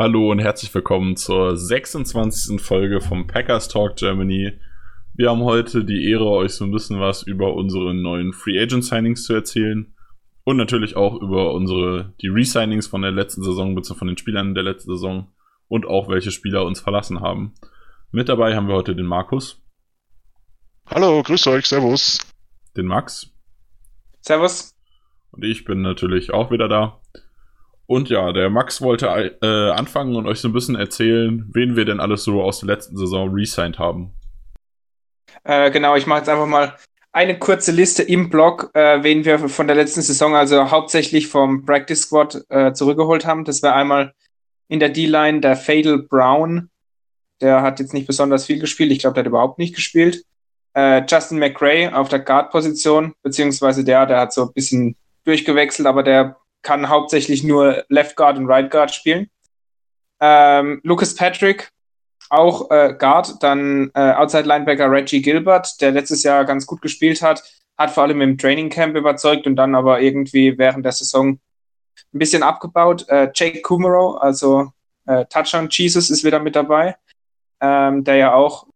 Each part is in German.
Hallo und herzlich willkommen zur 26. Folge vom Packers Talk Germany. Wir haben heute die Ehre, euch so ein bisschen was über unsere neuen Free Agent Signings zu erzählen und natürlich auch über unsere die Resignings von der letzten Saison bzw. von den Spielern der letzten Saison und auch welche Spieler uns verlassen haben. Mit dabei haben wir heute den Markus. Hallo, grüß euch, servus. Den Max. Servus. Und ich bin natürlich auch wieder da. Und ja, der Max wollte äh, anfangen und euch so ein bisschen erzählen, wen wir denn alles so aus der letzten Saison resigned haben. Äh, genau, ich mache jetzt einfach mal eine kurze Liste im Blog, äh, wen wir von der letzten Saison, also hauptsächlich vom Practice Squad äh, zurückgeholt haben. Das wäre einmal in der D-Line der Fatal Brown. Der hat jetzt nicht besonders viel gespielt. Ich glaube, der hat überhaupt nicht gespielt. Äh, Justin McRae auf der Guard-Position, beziehungsweise der, der hat so ein bisschen durchgewechselt, aber der kann hauptsächlich nur Left Guard und Right Guard spielen. Ähm, Lucas Patrick, auch äh, Guard, dann äh, Outside Linebacker Reggie Gilbert, der letztes Jahr ganz gut gespielt hat, hat vor allem im Training Camp überzeugt und dann aber irgendwie während der Saison ein bisschen abgebaut. Äh, Jake Kumaro, also äh, Touchdown Jesus ist wieder mit dabei, ähm, der ja auch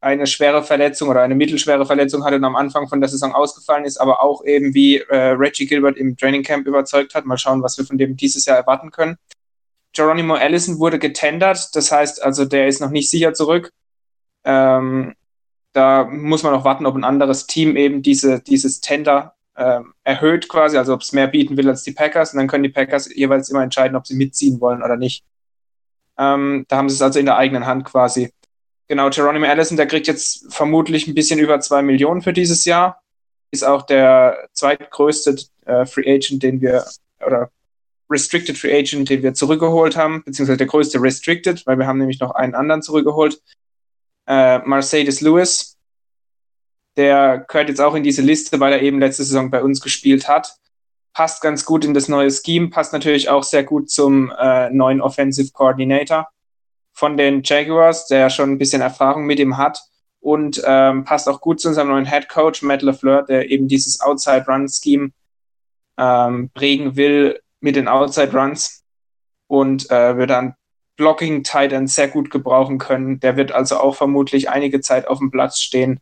eine schwere Verletzung oder eine mittelschwere Verletzung hatte und am Anfang von der Saison ausgefallen ist, aber auch eben wie äh, Reggie Gilbert im Training Camp überzeugt hat. Mal schauen, was wir von dem dieses Jahr erwarten können. Geronimo Allison wurde getendert, das heißt also, der ist noch nicht sicher zurück. Ähm, da muss man noch warten, ob ein anderes Team eben diese, dieses Tender ähm, erhöht quasi, also ob es mehr bieten will als die Packers. Und dann können die Packers jeweils immer entscheiden, ob sie mitziehen wollen oder nicht. Ähm, da haben sie es also in der eigenen Hand quasi. Genau, Geronimo Allison, der kriegt jetzt vermutlich ein bisschen über zwei Millionen für dieses Jahr. Ist auch der zweitgrößte äh, Free Agent, den wir, oder Restricted Free Agent, den wir zurückgeholt haben, beziehungsweise der größte Restricted, weil wir haben nämlich noch einen anderen zurückgeholt. Äh, Mercedes Lewis, der gehört jetzt auch in diese Liste, weil er eben letzte Saison bei uns gespielt hat. Passt ganz gut in das neue Scheme, passt natürlich auch sehr gut zum äh, neuen Offensive Coordinator von den Jaguars, der schon ein bisschen Erfahrung mit ihm hat und ähm, passt auch gut zu unserem neuen Head Coach Matt LeFleur, der eben dieses Outside Run Scheme ähm, prägen will mit den Outside Runs und äh, wird dann Blocking Tight End sehr gut gebrauchen können. Der wird also auch vermutlich einige Zeit auf dem Platz stehen.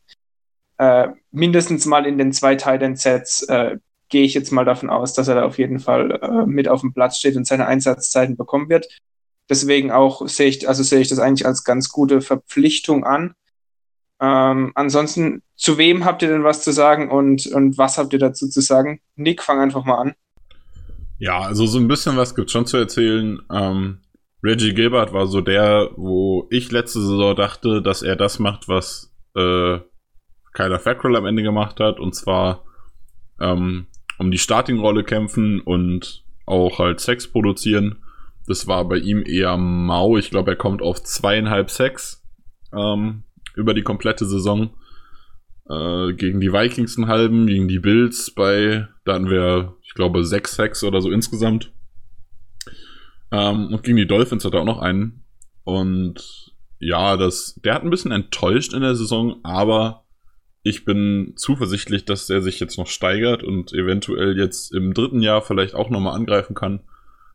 Äh, mindestens mal in den zwei Tight End Sets äh, gehe ich jetzt mal davon aus, dass er da auf jeden Fall äh, mit auf dem Platz steht und seine Einsatzzeiten bekommen wird. Deswegen auch sehe ich, also sehe ich das eigentlich als ganz gute Verpflichtung an. Ähm, ansonsten, zu wem habt ihr denn was zu sagen und, und was habt ihr dazu zu sagen? Nick, fang einfach mal an. Ja, also so ein bisschen was gibt schon zu erzählen. Ähm, Reggie Gilbert war so der, wo ich letzte Saison dachte, dass er das macht, was äh, Kyler Fackrell am Ende gemacht hat, und zwar ähm, um die Starting-Rolle kämpfen und auch halt Sex produzieren. Das war bei ihm eher mau. Ich glaube, er kommt auf zweieinhalb Sex ähm, über die komplette Saison. Äh, gegen die Vikings einen halben, gegen die Bills bei, da hatten wir, ich glaube, sechs Sex oder so insgesamt. Ähm, und gegen die Dolphins hat er auch noch einen. Und ja, das, der hat ein bisschen enttäuscht in der Saison, aber ich bin zuversichtlich, dass er sich jetzt noch steigert und eventuell jetzt im dritten Jahr vielleicht auch nochmal angreifen kann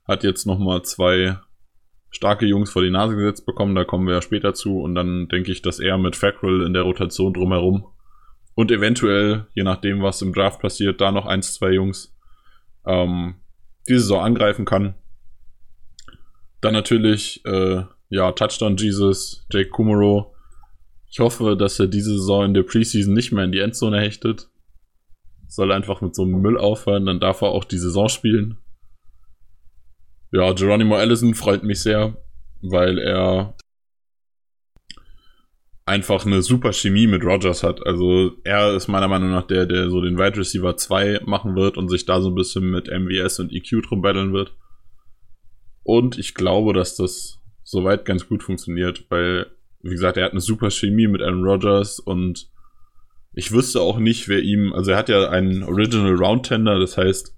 hat jetzt nochmal zwei starke Jungs vor die Nase gesetzt bekommen, da kommen wir ja später zu. Und dann denke ich, dass er mit Fackrell in der Rotation drumherum und eventuell, je nachdem, was im Draft passiert, da noch eins, zwei Jungs ähm, diese Saison angreifen kann. Dann natürlich, äh, ja, Touchdown Jesus, Jake Kumaro. Ich hoffe, dass er diese Saison in der Preseason nicht mehr in die Endzone hechtet. Soll einfach mit so einem Müll aufhören, dann darf er auch die Saison spielen. Ja, Geronimo Allison freut mich sehr, weil er einfach eine super Chemie mit Rogers hat. Also er ist meiner Meinung nach der, der so den Wide Receiver 2 machen wird und sich da so ein bisschen mit MVS und EQ drum battlen wird. Und ich glaube, dass das soweit ganz gut funktioniert, weil, wie gesagt, er hat eine super Chemie mit Aaron Rodgers und ich wüsste auch nicht, wer ihm, also er hat ja einen Original Round Tender, das heißt,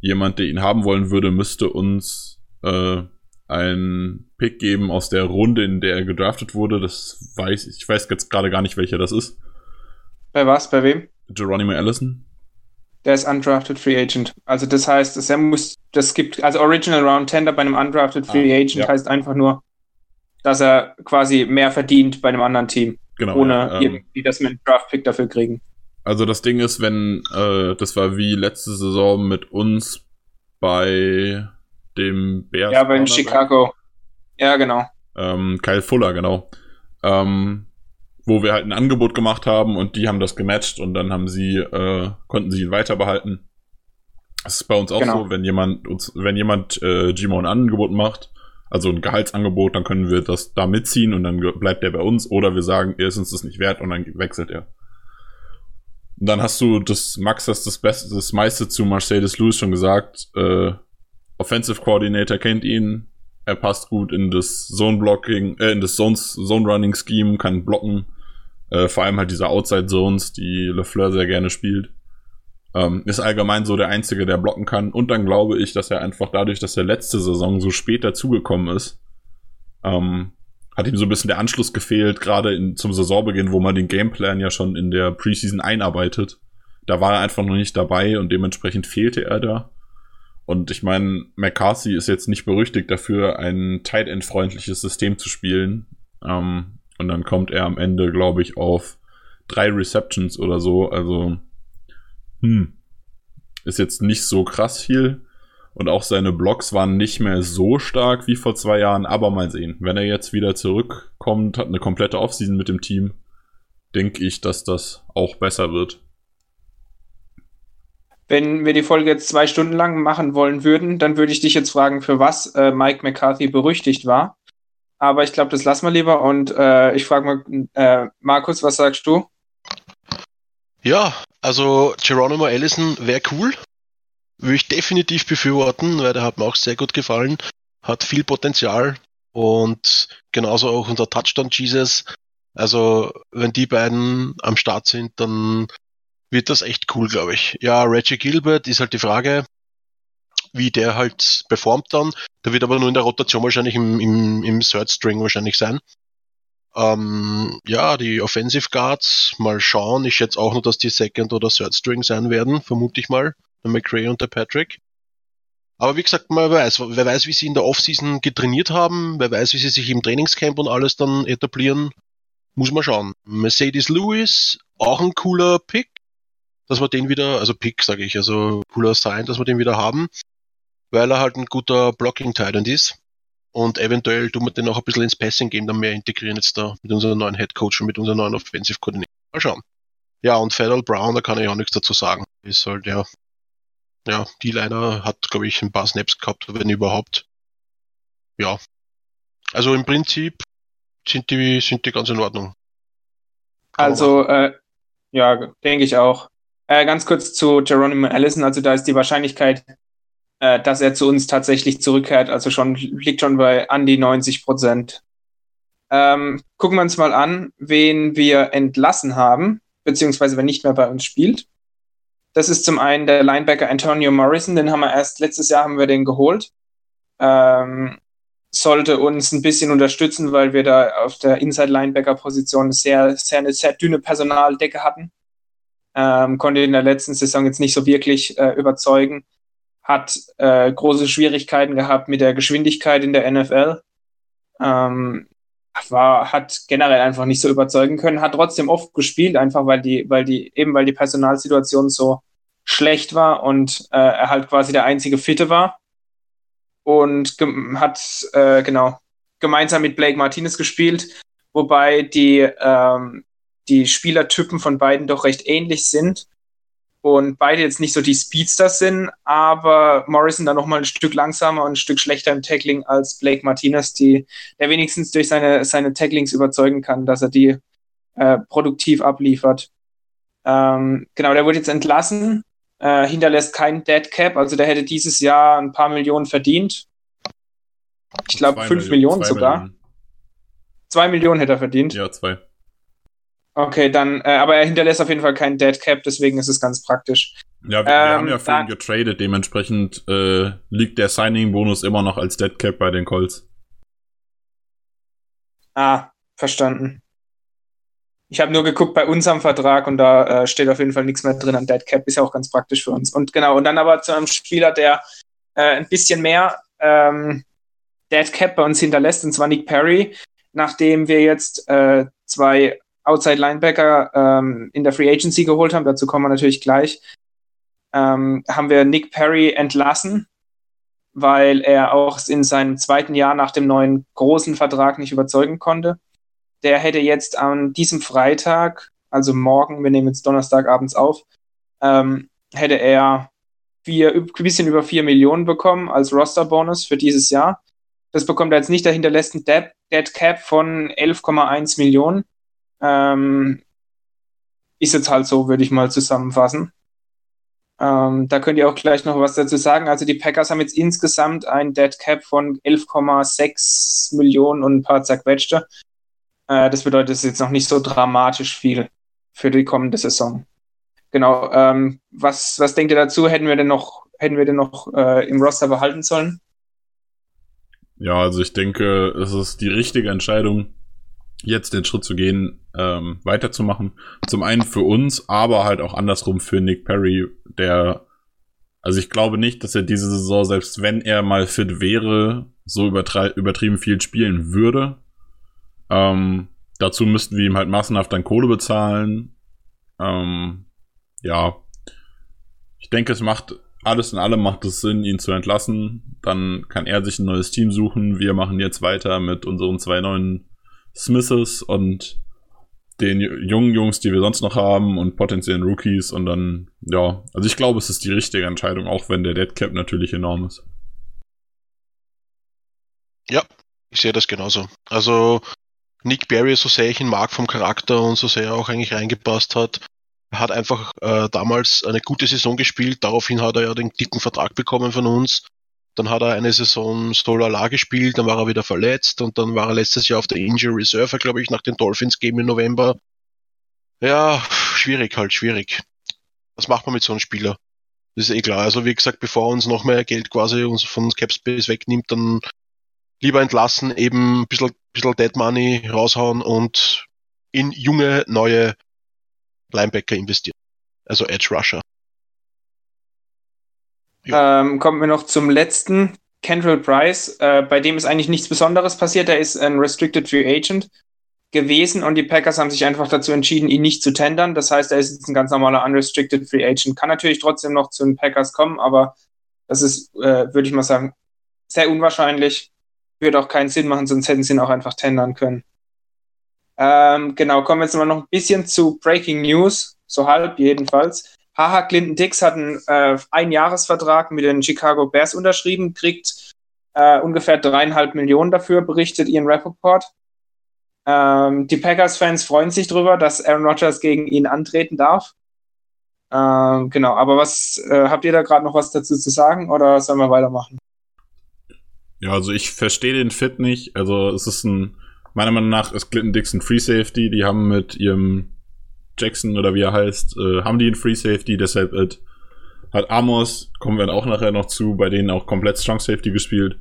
jemand, der ihn haben wollen würde, müsste uns äh, einen Pick geben aus der Runde, in der er gedraftet wurde. Das weiß ich, ich weiß jetzt gerade gar nicht, welcher das ist. Bei was? Bei wem? Geronimo Allison. Der ist undrafted Free Agent. Also das heißt, dass er muss, das gibt, also Original Round Tender bei einem undrafted Free ah, Agent ja. heißt einfach nur, dass er quasi mehr verdient bei einem anderen Team. Genau. Ohne ja, ähm, irgendwie, dass wir einen Draft Pick dafür kriegen. Also das Ding ist, wenn, äh, das war wie letzte Saison mit uns bei dem Bears. Ja, bei Chicago. Ja, genau. Ähm, Kyle Fuller, genau. Ähm, wo wir halt ein Angebot gemacht haben und die haben das gematcht und dann haben sie, äh, konnten sie ihn weiter behalten. Das ist bei uns auch genau. so, wenn jemand uns, wenn jemand äh, Gmo ein Angebot macht, also ein Gehaltsangebot, dann können wir das da mitziehen und dann bleibt er bei uns oder wir sagen, er ist uns das nicht wert und dann wechselt er. Dann hast du das, Max hast das Beste, das meiste zu Mercedes Lewis schon gesagt, äh, Offensive Coordinator kennt ihn, er passt gut in das Zone Blocking, äh, in das Zones, Zone Running Scheme, kann blocken, äh, vor allem halt diese Outside Zones, die LeFleur sehr gerne spielt. Ähm, ist allgemein so der Einzige, der blocken kann. Und dann glaube ich, dass er einfach dadurch, dass er letzte Saison so spät dazugekommen ist, ähm, hat ihm so ein bisschen der Anschluss gefehlt, gerade zum Saisonbeginn, wo man den Gameplan ja schon in der Preseason einarbeitet. Da war er einfach noch nicht dabei und dementsprechend fehlte er da. Und ich meine, McCarthy ist jetzt nicht berüchtigt dafür, ein Tight End freundliches System zu spielen. Ähm, und dann kommt er am Ende, glaube ich, auf drei Receptions oder so. Also, hm, ist jetzt nicht so krass viel. Und auch seine Blocks waren nicht mehr so stark wie vor zwei Jahren, aber mal sehen. Wenn er jetzt wieder zurückkommt, hat eine komplette Offseason mit dem Team, denke ich, dass das auch besser wird. Wenn wir die Folge jetzt zwei Stunden lang machen wollen würden, dann würde ich dich jetzt fragen, für was äh, Mike McCarthy berüchtigt war. Aber ich glaube, das lassen wir lieber. Und äh, ich frage mal, äh, Markus, was sagst du? Ja, also Geronimo Allison wäre cool. Würde ich definitiv befürworten, weil der hat mir auch sehr gut gefallen. Hat viel Potenzial und genauso auch unser Touchdown Jesus. Also, wenn die beiden am Start sind, dann wird das echt cool, glaube ich. Ja, Reggie Gilbert ist halt die Frage, wie der halt performt dann. Der wird aber nur in der Rotation wahrscheinlich im, im, im Third String wahrscheinlich sein. Ähm, ja, die Offensive Guards, mal schauen. Ich schätze auch nur, dass die Second oder Third String sein werden, vermute ich mal. Der McRae und der Patrick. Aber wie gesagt, wer weiß, wer weiß, wie sie in der Offseason getrainiert haben, wer weiß, wie sie sich im Trainingscamp und alles dann etablieren, muss man schauen. Mercedes Lewis, auch ein cooler Pick, dass wir den wieder, also Pick sage ich, also cooler Sign, dass wir den wieder haben weil er halt ein guter Blocking-Titan ist. Und eventuell tun wir den auch ein bisschen ins Passing Game dann mehr integrieren jetzt da mit unserem neuen Head Coach und mit unserem neuen Offensive Coordinator. Mal schauen. Ja, und Federal Brown, da kann ich auch nichts dazu sagen. Ist halt, ja, ja, die Liner hat, glaube ich, ein paar Snaps gehabt, wenn überhaupt. Ja. Also im Prinzip sind die, sind die ganz in Ordnung. Also, äh, ja, denke ich auch. Äh, ganz kurz zu Geronimo Allison, also da ist die Wahrscheinlichkeit äh, dass er zu uns tatsächlich zurückkehrt. Also schon liegt schon bei an die 90 Prozent. Ähm, gucken wir uns mal an, wen wir entlassen haben, beziehungsweise wer nicht mehr bei uns spielt. Das ist zum einen der Linebacker Antonio Morrison, den haben wir erst letztes Jahr haben wir den geholt. Ähm, sollte uns ein bisschen unterstützen, weil wir da auf der Inside-Linebacker-Position sehr, sehr, eine sehr dünne Personaldecke hatten. Ähm, konnte in der letzten Saison jetzt nicht so wirklich äh, überzeugen hat äh, große Schwierigkeiten gehabt mit der Geschwindigkeit in der NFL. Ähm, war, hat generell einfach nicht so überzeugen können, hat trotzdem oft gespielt, einfach weil die, weil die, eben weil die Personalsituation so schlecht war und äh, er halt quasi der einzige Fitte war. Und hat äh, genau gemeinsam mit Blake Martinez gespielt, wobei die, ähm, die Spielertypen von beiden doch recht ähnlich sind und beide jetzt nicht so die Speedsters sind, aber Morrison dann nochmal ein Stück langsamer und ein Stück schlechter im Tackling als Blake Martinez, die, der wenigstens durch seine, seine Tacklings überzeugen kann, dass er die äh, produktiv abliefert. Ähm, genau, der wurde jetzt entlassen, äh, hinterlässt keinen Dead Cap, also der hätte dieses Jahr ein paar Millionen verdient. Ich glaube, 5 Millionen sogar. Millionen. 2 Millionen hätte er verdient. Ja, 2. Okay, dann, äh, aber er hinterlässt auf jeden Fall keinen Dead Cap, deswegen ist es ganz praktisch. Ja, wir, ähm, wir haben ja für ihn getradet, dementsprechend äh, liegt der Signing-Bonus immer noch als Dead Cap bei den Colts. Ah, verstanden. Ich habe nur geguckt bei unserem Vertrag und da äh, steht auf jeden Fall nichts mehr drin an Dead Cap, ist ja auch ganz praktisch für uns. Und genau, und dann aber zu einem Spieler, der äh, ein bisschen mehr ähm, Dead Cap bei uns hinterlässt, und zwar Nick Perry, nachdem wir jetzt äh, zwei Outside Linebacker ähm, in der Free Agency geholt haben, dazu kommen wir natürlich gleich, ähm, haben wir Nick Perry entlassen, weil er auch in seinem zweiten Jahr nach dem neuen großen Vertrag nicht überzeugen konnte. Der hätte jetzt an diesem Freitag, also morgen, wir nehmen jetzt Donnerstagabends auf, ähm, hätte er vier, ein bisschen über 4 Millionen bekommen als Roster-Bonus für dieses Jahr. Das bekommt er jetzt nicht, dahinter lässt ein Dead, Cap von 11,1 Millionen. Ähm, ist jetzt halt so, würde ich mal zusammenfassen. Ähm, da könnt ihr auch gleich noch was dazu sagen. Also die Packers haben jetzt insgesamt ein Dead Cap von 11,6 Millionen und ein paar zerquetschte. Äh, das bedeutet, es ist jetzt noch nicht so dramatisch viel für die kommende Saison. Genau. Ähm, was, was denkt ihr dazu? Hätten wir denn noch, hätten wir denn noch äh, im Roster behalten sollen? Ja, also ich denke, es ist die richtige Entscheidung, jetzt den Schritt zu gehen, ähm, weiterzumachen. Zum einen für uns, aber halt auch andersrum für Nick Perry, der, also ich glaube nicht, dass er diese Saison, selbst wenn er mal fit wäre, so übertrieben viel spielen würde. Ähm, dazu müssten wir ihm halt massenhaft dann Kohle bezahlen. Ähm, ja, ich denke, es macht alles in allem macht es Sinn, ihn zu entlassen. Dann kann er sich ein neues Team suchen. Wir machen jetzt weiter mit unseren zwei neuen Smiths und den jungen Jungs, die wir sonst noch haben und potenziellen Rookies und dann, ja, also ich glaube, es ist die richtige Entscheidung, auch wenn der Deadcap natürlich enorm ist. Ja, ich sehe das genauso. Also Nick Barry, so sehr ich ihn mag vom Charakter und so sehr er auch eigentlich reingepasst hat, hat einfach äh, damals eine gute Saison gespielt. Daraufhin hat er ja den dicken Vertrag bekommen von uns. Dann hat er eine Saison Stolala gespielt, dann war er wieder verletzt und dann war er letztes Jahr auf der Injury Reserve, glaube ich, nach den Dolphins Game im November. Ja, schwierig halt, schwierig. Was macht man mit so einem Spieler? Das ist eh klar. Also wie gesagt, bevor er uns noch mehr Geld quasi uns von Capspace wegnimmt, dann lieber entlassen, eben ein bisschen, bisschen Dead Money raushauen und in junge, neue Linebacker investieren. Also Edge Rusher. Ähm, kommen wir noch zum letzten. Kendall Price, äh, bei dem ist eigentlich nichts Besonderes passiert. Er ist ein Restricted Free Agent gewesen und die Packers haben sich einfach dazu entschieden, ihn nicht zu tendern. Das heißt, er ist jetzt ein ganz normaler Unrestricted Free Agent. Kann natürlich trotzdem noch zu den Packers kommen, aber das ist, äh, würde ich mal sagen, sehr unwahrscheinlich. Würde auch keinen Sinn machen, sonst hätten sie ihn auch einfach tendern können. Ähm, genau, kommen wir jetzt mal noch ein bisschen zu Breaking News, so halb jedenfalls. Haha, Clinton Dix hat einen äh, Einjahresvertrag mit den Chicago Bears unterschrieben, kriegt äh, ungefähr dreieinhalb Millionen dafür, berichtet Ian Rappaport. Ähm, die Packers-Fans freuen sich darüber, dass Aaron Rodgers gegen ihn antreten darf. Ähm, genau, aber was äh, habt ihr da gerade noch was dazu zu sagen oder sollen wir weitermachen? Ja, also ich verstehe den Fit nicht. Also es ist ein meiner Meinung nach ist Clinton Dixon Free Safety. Die haben mit ihrem Jackson oder wie er heißt, äh, haben die einen Free Safety, deshalb it, hat Amos, kommen wir dann auch nachher noch zu, bei denen auch komplett Strong Safety gespielt.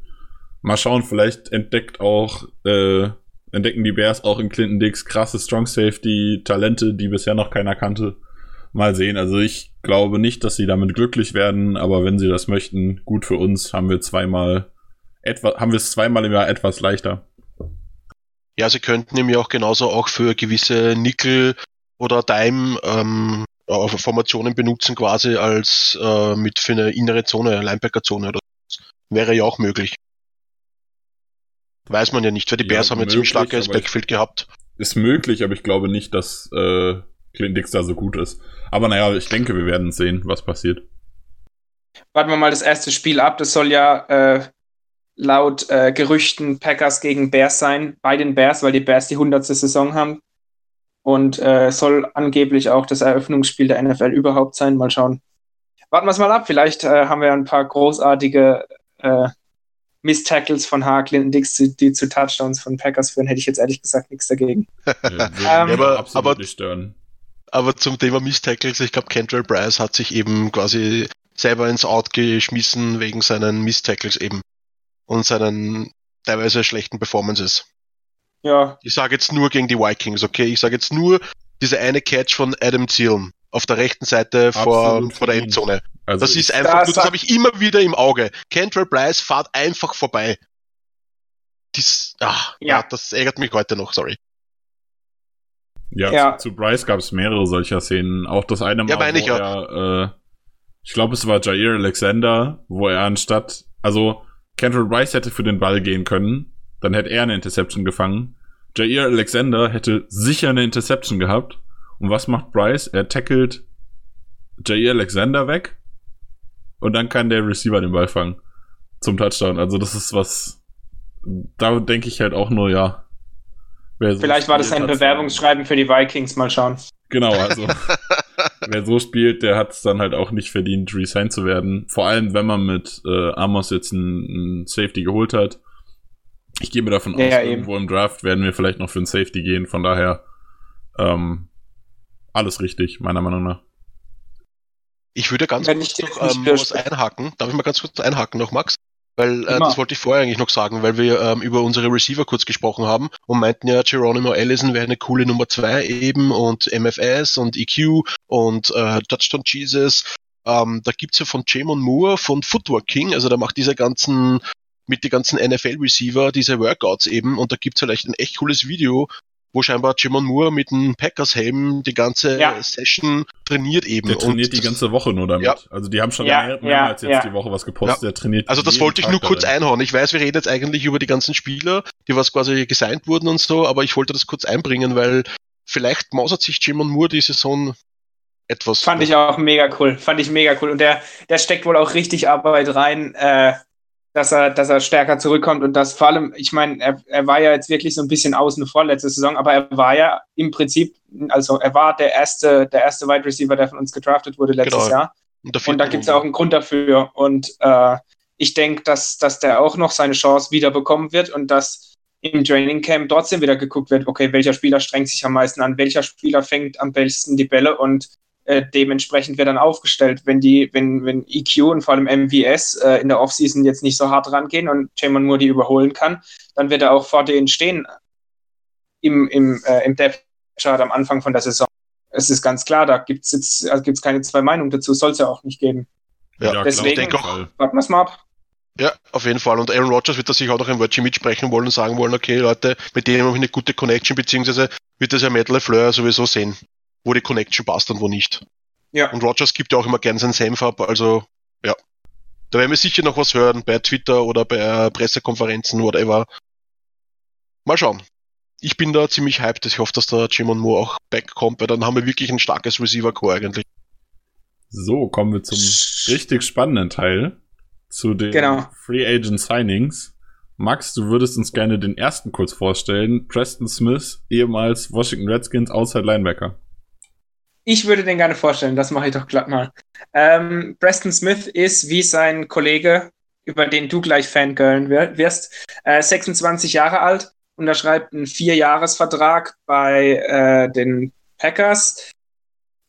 Mal schauen, vielleicht entdeckt auch, äh, entdecken die Bears auch in Clinton Dix krasse Strong Safety Talente, die bisher noch keiner kannte. Mal sehen. Also ich glaube nicht, dass sie damit glücklich werden, aber wenn sie das möchten, gut für uns, haben wir zweimal etwa, haben wir es zweimal im Jahr etwas leichter. Ja, sie könnten ja auch genauso auch für gewisse Nickel oder Dime ähm, Formationen benutzen quasi als äh, mit für eine innere Zone, Linebacker-Zone oder so. Wäre ja auch möglich. Weiß man ja nicht, weil die Bears haben ja ziemlich starkes Backfield gehabt. Ist möglich, aber ich glaube nicht, dass äh, Clint Dix da so gut ist. Aber naja, ich denke, wir werden sehen, was passiert. Warten wir mal das erste Spiel ab. Das soll ja äh, laut äh, Gerüchten Packers gegen Bears sein, bei den Bears, weil die Bears die 100. Saison haben. Und äh, soll angeblich auch das Eröffnungsspiel der NFL überhaupt sein. Mal schauen. Warten wir es mal ab. Vielleicht äh, haben wir ein paar großartige äh, Miss-Tackles von Harklin, die zu, die zu Touchdowns von Packers führen, hätte ich jetzt ehrlich gesagt nichts dagegen. Ja, Ähm, aber, absolut aber- nicht stören. Aber zum Thema Miss-Tackles, ich glaube, Kentrell Bryce hat sich eben quasi selber ins Out geschmissen wegen seinen Miss-Tackles eben. Und seinen teilweise schlechten Performances. Ja, Ich sage jetzt nur gegen die Vikings, okay? Ich sage jetzt nur diese eine Catch von Adam Thielen auf der rechten Seite vor, vor der. Endzone. Also Das ist einfach, Das nur, das habe ich immer wieder im Auge. Kentrell Bryce fahrt einfach vorbei. Dies, ah, Ja. ja. das ärgert mich heute noch, sorry. Ja, Ja. Zu, zu Bryce gab es mehrere solcher Szenen. Auch das eine Mal, Ja, meine ich ja. er, äh, ich glaube, es war Jair Alexander, wo er anstatt, also Kendall Bryce hätte für den Ball gehen können, dann hätte er eine Interception gefangen. Jair Alexander hätte sicher eine Interception gehabt. Und was macht Bryce? Er tackelt Jair Alexander weg und dann kann der Receiver den Ball fangen zum Touchdown. Also das ist was, da denke ich halt auch nur, ja. vielleicht war das ein Bewerbungsschreiben für die Vikings, mal schauen. Genau, also wer so spielt, der hat es dann halt auch nicht verdient, resigned zu werden. Vor allem, wenn man mit äh, Amos jetzt einen, einen Safety geholt hat. Ich gehe mir davon Ja, aus, ja, irgendwo im Draft werden wir vielleicht noch für einen Safety gehen. Von daher ähm, alles richtig, meiner Meinung nach. Ich würde ganz Wenn kurz noch ähm, was einhaken. Darf ich mal ganz kurz einhaken noch, Max? Weil äh, das wollte ich vorher eigentlich noch sagen, weil wir ähm, über unsere Receiver kurz gesprochen haben und meinten ja, Geronimo Allison wäre eine coole Nummer zwei eben und MFS und EQ und äh, Touchdown Jesus. Ähm, da gibt's ja von Jamon Moore von Footwork King, also der macht diese ganzen mit die ganzen NFL-Receiver, diese Workouts eben und da gibt's vielleicht ein echt cooles Video, wo scheinbar Jamon Moore mit einem Packers-Helm die ganze Ja. Session trainiert eben. Der trainiert und die ganze Woche nur damit. Ja. Also die haben schon Ja, mehr, ja, mehrmals jetzt ja. die Woche was gepostet. Der trainiert Also das wollte ich Tag nur kurz darin. einhauen. Ich weiß, wir reden jetzt eigentlich über die ganzen Spieler, die was quasi gesigned wurden und so, aber ich wollte das kurz einbringen, weil vielleicht mausert sich Jimon Moore die Saison etwas. Fand ich auch mega cool. Fand ich mega cool. Und der, der steckt wohl auch richtig Arbeit rein, äh, dass er, dass er stärker zurückkommt und das vor allem, ich meine, er, er war ja jetzt wirklich so ein bisschen außen vor letzte Saison, aber er war ja im Prinzip, also er war der erste, der erste Wide Receiver, der von uns gedraftet wurde letztes Genau. Jahr. Und, Und da gibt es ja auch einen Grund dafür. Und äh, ich denke, dass, dass der auch noch seine Chance wieder bekommen wird und dass im Training Camp trotzdem wieder geguckt wird, okay, welcher Spieler strengt sich am meisten an, welcher Spieler fängt am besten die Bälle und äh, dementsprechend wird dann aufgestellt. Wenn die, wenn, wenn EQ und vor allem MVS äh, in der Offseason jetzt nicht so hart rangehen und Jamon Moore die überholen kann, dann wird er auch vor denen stehen im, im, äh, im Depth Chart am Anfang von der Saison. Es ist ganz klar, da gibt es jetzt also gibt's keine zwei Meinungen dazu, soll es ja auch nicht geben. Ja, klar, deswegen- Fall. Warten wir es mal ab. Ja, auf jeden Fall. Und Aaron Rodgers wird da sicher auch noch ein Wörtchen mitsprechen wollen und sagen wollen, okay, Leute, mit denen habe ich eine gute Connection, beziehungsweise wird das ja Matt LeFleur sowieso sehen, wo die Connection passt und wo nicht. Ja. Und Rodgers gibt ja auch immer gern seinen Senf ab, also ja. Da werden wir sicher noch was hören bei Twitter oder bei äh, Pressekonferenzen, whatever. Mal schauen. Ich bin da ziemlich hyped. Ich hoffe, dass der Jimon Moore auch backkommt, weil dann haben wir wirklich ein starkes Receiver-Core eigentlich. So, kommen wir zum richtig spannenden Teil. Zu den Genau. Free Agent Signings. Max, du würdest uns gerne den ersten kurz vorstellen. Preston Smith, ehemals Washington Redskins Outside Linebacker. Ich würde den gerne vorstellen, das mache ich doch glatt mal. Ähm, Preston Smith ist wie sein Kollege, über den du gleich Fangirlen wir- wirst, äh, 26 Jahre alt, unterschreibt einen Vierjahresvertrag bei äh, den Packers,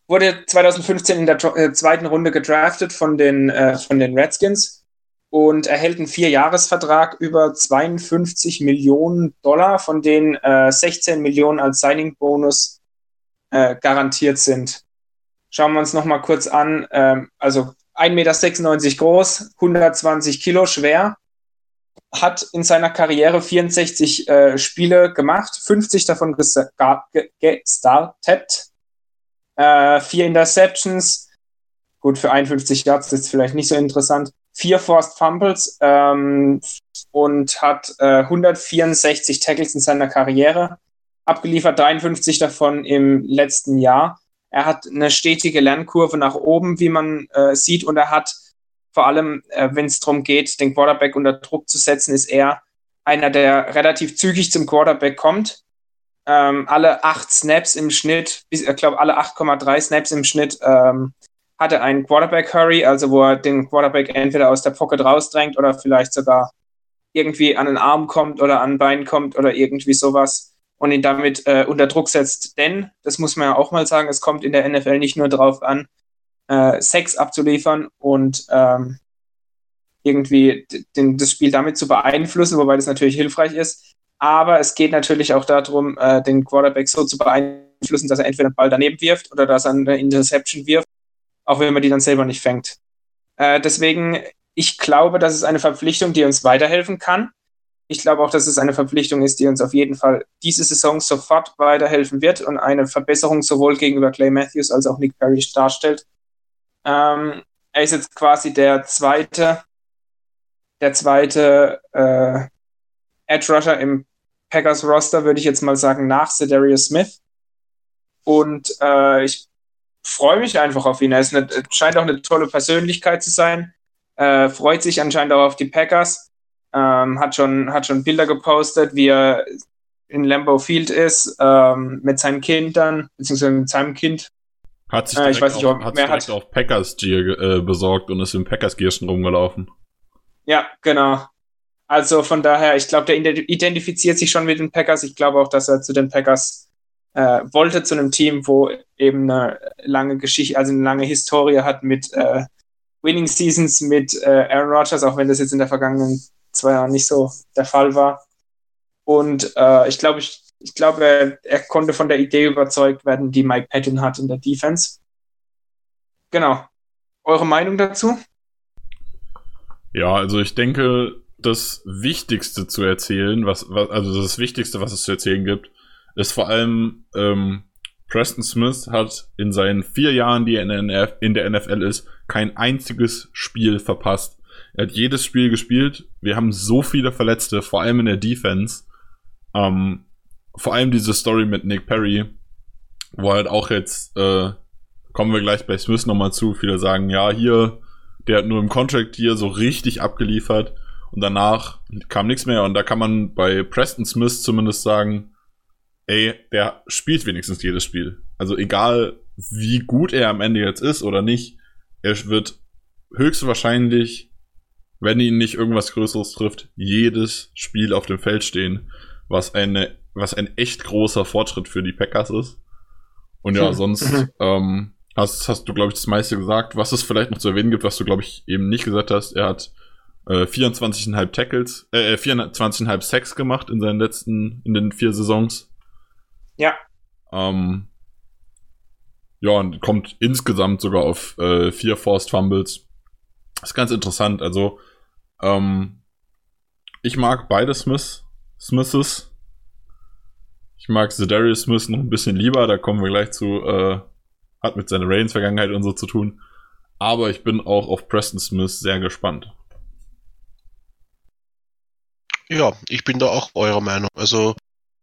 wurde 2015 in der äh, zweiten Runde gedraftet von den, äh, von den Redskins und erhält einen Vierjahresvertrag über 52 Millionen Dollar, von denen äh, 16 Millionen als Signing-Bonus äh, garantiert sind. Schauen wir uns noch mal kurz an. Ähm, also 1,96 Meter groß, 120 Kilo schwer, hat in seiner Karriere 64 äh, Spiele gemacht, 50 davon gestartet, äh, vier Interceptions, gut für 51 Yards ist vielleicht nicht so interessant, vier Forced Fumbles ähm, und hat äh, 164 Tackles in seiner Karriere abgeliefert, 53 davon im letzten Jahr. Er hat eine stetige Lernkurve nach oben, wie man äh, sieht, und er hat vor allem, äh, wenn es darum geht, den Quarterback unter Druck zu setzen, ist er einer, der relativ zügig zum Quarterback kommt. Ähm, alle acht Snaps im Schnitt, ich glaube alle 8,3 Snaps im Schnitt, ähm, hatte einen Quarterback Hurry, also wo er den Quarterback entweder aus der Pocket rausdrängt oder vielleicht sogar irgendwie an den Arm kommt oder an ein Bein kommt oder irgendwie sowas und ihn damit äh, unter Druck setzt. Denn, das muss man ja auch mal sagen, es kommt in der NFL nicht nur darauf an, äh, Sex abzuliefern und ähm, irgendwie den, das Spiel damit zu beeinflussen, wobei das natürlich hilfreich ist. Aber es geht natürlich auch darum, äh, den Quarterback so zu beeinflussen, dass er entweder den Ball daneben wirft oder dass er eine Interception wirft, auch wenn man die dann selber nicht fängt. Äh, deswegen, ich glaube, das ist eine Verpflichtung, die uns weiterhelfen kann. Ich glaube auch, dass es eine Verpflichtung ist, die uns auf jeden Fall diese Saison sofort weiterhelfen wird und eine Verbesserung sowohl gegenüber Clay Matthews als auch Nick Perry darstellt. Ähm, er ist jetzt quasi der zweite, der zweite äh, Edge Rusher im Packers Roster, würde ich jetzt mal sagen, nach Cedarius Smith. Und äh, ich freue mich einfach auf ihn. Er ist eine, scheint auch eine tolle Persönlichkeit zu sein. Äh, freut sich anscheinend auch auf die Packers. Ähm, hat, schon, hat schon Bilder gepostet, wie er in Lambeau Field ist, ähm, mit seinen Kindern, beziehungsweise mit seinem Kind. Hat sich direkt, äh, ich weiß nicht, auf, hat sich direkt hat. auf Packers Gear äh, besorgt und ist im Packers Gear schon rumgelaufen. Ja, genau. Also von daher, ich glaube, der identifiziert sich schon mit den Packers. Ich glaube auch, dass er zu den Packers äh, wollte, zu einem Team, wo eben eine lange Geschichte, also eine lange Historie hat mit äh, Winning Seasons, mit äh, Aaron Rodgers, auch wenn das jetzt in der vergangenen zwei Jahren nicht so der Fall war. Und äh, ich glaube, ich, ich glaube, er, er, konnte von der Idee überzeugt werden, die Mike Patton hat in der Defense. Genau. Eure Meinung dazu? Ja, also ich denke, das Wichtigste zu erzählen, was, was, also das Wichtigste, was es zu erzählen gibt, ist vor allem, ähm, Preston Smith hat in seinen vier Jahren, die er in der, in der NFL ist, kein einziges Spiel verpasst. Er hat jedes Spiel gespielt. Wir haben so viele Verletzte, vor allem in der Defense. Ähm, vor allem diese Story mit Nick Perry, wo halt auch jetzt, äh, kommen wir gleich bei Smith nochmal zu, viele sagen, ja, hier, der hat nur im Contract hier so richtig abgeliefert und danach kam nichts mehr. Und da kann man bei Preston Smith zumindest sagen, ey, der spielt wenigstens jedes Spiel. Also egal, wie gut er am Ende jetzt ist oder nicht, er wird höchstwahrscheinlich, wenn ihn nicht irgendwas Größeres trifft, jedes Spiel auf dem Feld stehen, was eine, was ein echt großer Fortschritt für die Packers ist. Und ja, sonst ähm, hast, hast du, glaube ich, das meiste gesagt. Was es vielleicht noch zu erwähnen gibt, was du, glaube ich, eben nicht gesagt hast, er hat äh, 24,5 Tackles, äh, 24,5 Sacks gemacht in seinen letzten, in den vier Saisons. Ja. Ähm, ja, und kommt insgesamt sogar auf äh, vier Forced Fumbles. ist ganz interessant. Also, ähm, ich mag beide Smiths, Smiths. Ich mag Zedarius Smith noch ein bisschen lieber, da kommen wir gleich zu, äh, hat mit seiner Reigns-Vergangenheit und so zu tun. Aber ich bin auch auf Preston Smith sehr gespannt. Ja, ich bin da auch eurer Meinung. Also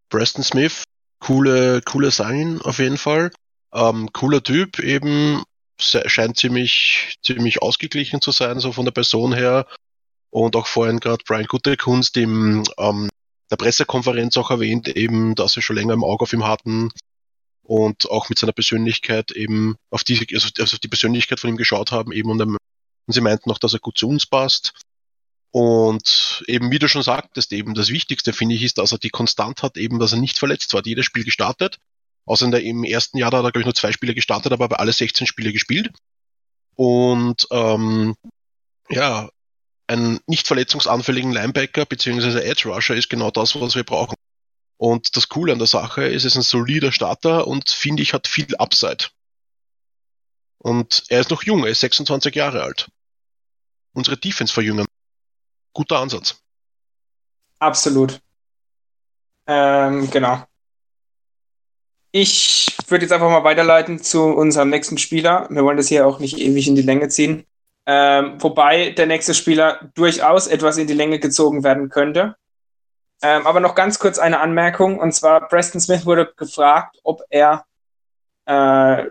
Preston Smith, coole, coole Sign auf jeden Fall. Ähm, cooler Typ, eben scheint ziemlich, ziemlich ausgeglichen zu sein, so von der Person her. Und auch vorhin gerade Brian Guttekunst im ähm, der Pressekonferenz auch erwähnt, eben, dass sie schon länger im Auge auf ihm hatten und auch mit seiner Persönlichkeit eben auf die, also auf die Persönlichkeit von ihm geschaut haben eben und, und sie meinten auch, dass er gut zu uns passt. Und eben, wie du schon sagtest, eben das Wichtigste finde ich ist, dass er die Konstant hat, eben, dass er nicht verletzt war. Hat jedes Spiel gestartet. Außer in der, im ersten Jahr da hat er, glaube ich, nur zwei Spiele gestartet, aber bei alle 16 Spiele gespielt. Und ähm, ja, ein nicht verletzungsanfälligen Linebacker bzw. Edge Rusher ist genau das, was wir brauchen. Und das Coole an der Sache ist, es ist ein solider Starter und finde ich hat viel Upside. Und er ist noch jung, er ist 26 Jahre alt. Unsere Defense verjüngen guter Ansatz. Absolut. Ähm, genau. Ich würde jetzt einfach mal weiterleiten zu unserem nächsten Spieler. Wir wollen das hier auch nicht ewig in die Länge ziehen. Ähm, wobei der nächste Spieler durchaus etwas in die Länge gezogen werden könnte. Ähm, aber noch ganz kurz eine Anmerkung. Und zwar, Preston Smith wurde gefragt, ob er äh,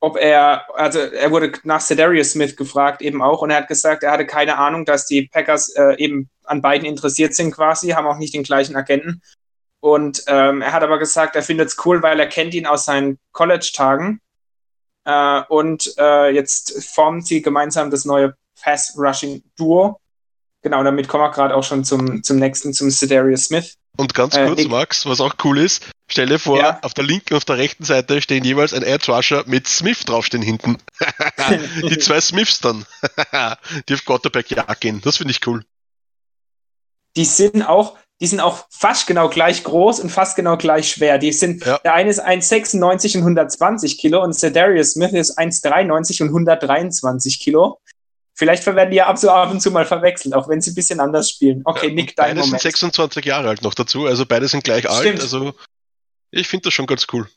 ob er, also er wurde nach Cedarius Smith gefragt eben auch und er hat gesagt, er hatte keine Ahnung, dass die Packers äh, eben an beiden interessiert sind quasi, haben auch nicht den gleichen Agenten. Und ähm, er hat aber gesagt, er findet es cool, weil er kennt ihn aus seinen College-Tagen. Äh, und äh, jetzt formen sie gemeinsam das neue Pass-Rushing-Duo. Genau, damit kommen wir gerade auch schon zum, zum nächsten, zum Cedarius Smith. Und ganz Äh, kurz, ich- Max, was auch cool ist, stell dir vor, Ja. auf der linken und auf der rechten Seite stehen jeweils ein Edge Rusher mit Smith draufstehen hinten. die zwei Smiths dann, die auf Quarterback Jagd gehen. Das finde ich cool. Die sind auch, die sind auch fast genau gleich groß und fast genau gleich schwer. Die sind, Ja. der eine ist 1,96 und 120 Kilo und Cedarius Smith ist 1,93 und 123 Kilo. Vielleicht werden die ja ab so ab und zu mal verwechselt, auch wenn sie ein bisschen anders spielen. Okay, Ja, Nick, dein beide sind Moment. 26 Jahre alt noch dazu, also beide sind gleich alt. Stimmt. Also ich finde das schon ganz cool.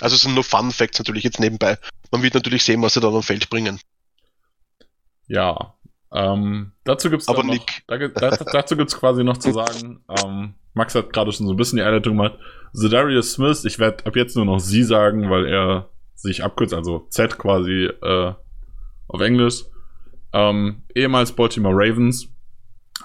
Also es sind nur Fun Facts natürlich jetzt nebenbei. Man wird natürlich sehen, was sie dann am Feld bringen. Ja. Ähm, dazu gibt's Aber noch, Nick. Da, gibt- da, dazu gibt's quasi noch zu sagen, ähm, Max hat gerade schon so ein bisschen die Einleitung gemacht. Zedarius Smith, ich werde ab jetzt nur noch sie sagen, weil er sich abkürzt, also Z quasi äh, auf Englisch. Ähm, ehemals Baltimore Ravens.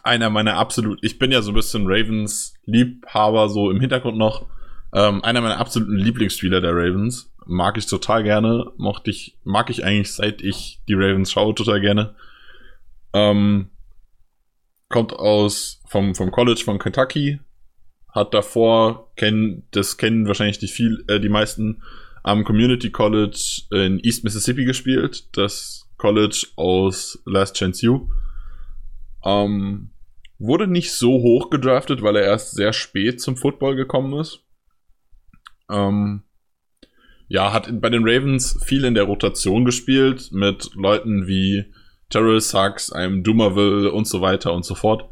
Einer meiner absolut, ich bin ja so ein bisschen Ravens Liebhaber so im Hintergrund noch. Ähm, einer meiner absoluten Lieblingsspieler der Ravens. Mag ich total gerne. Mochte ich, mag ich eigentlich seit ich die Ravens schaue total gerne. Ähm, kommt aus vom, vom College von Kentucky. Hat davor, kennen, das kennen wahrscheinlich die viel, äh, die meisten, am Community College in East Mississippi gespielt. Das College aus Last Chance U. Ähm, wurde nicht so hoch gedraftet, weil er erst sehr spät zum Football gekommen ist. Ähm, ja, hat bei den Ravens viel in der Rotation gespielt mit Leuten wie Terrell Sachs, einem Dumerville und so weiter und so fort.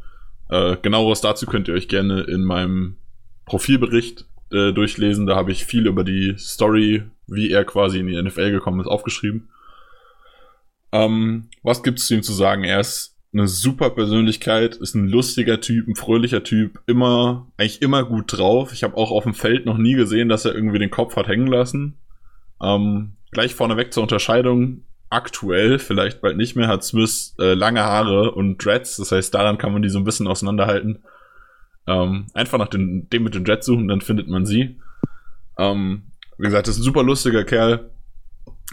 Äh, genaueres dazu könnt ihr euch gerne in meinem Profilbericht äh, durchlesen. Da habe ich viel über die Story, wie er quasi in die NFL gekommen ist, aufgeschrieben. Ähm, was gibt's zu ihm zu sagen? Er ist eine super Persönlichkeit, ist ein lustiger Typ, ein fröhlicher Typ, immer, eigentlich immer gut drauf. Ich habe auch auf dem Feld noch nie gesehen, dass er irgendwie den Kopf hat hängen lassen. Ähm, gleich vorneweg zur Unterscheidung. Aktuell, vielleicht bald nicht mehr, hat Smith äh, lange Haare und Dreads. Das heißt, daran kann man die so ein bisschen auseinanderhalten. Ähm, einfach nach den, dem mit den Dreads suchen, dann findet man sie. Ähm, wie gesagt, ist ein super lustiger Kerl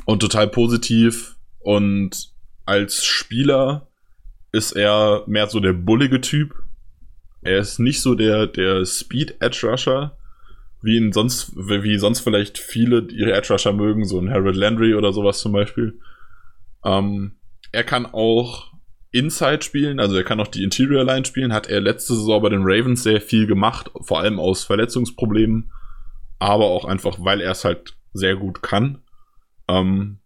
und total positiv. Und als Spieler ist er mehr so der bullige Typ. Er ist nicht so der, der Speed Edge Rusher, wie ihn sonst, wie sonst vielleicht viele ihre Edge Rusher mögen, so ein Harold Landry oder sowas zum Beispiel. Ähm, er kann auch Inside spielen, also er kann auch die Interior Line spielen, hat er letzte Saison bei den Ravens sehr viel gemacht, vor allem aus Verletzungsproblemen, aber auch einfach, weil er es halt sehr gut kann. Ähm,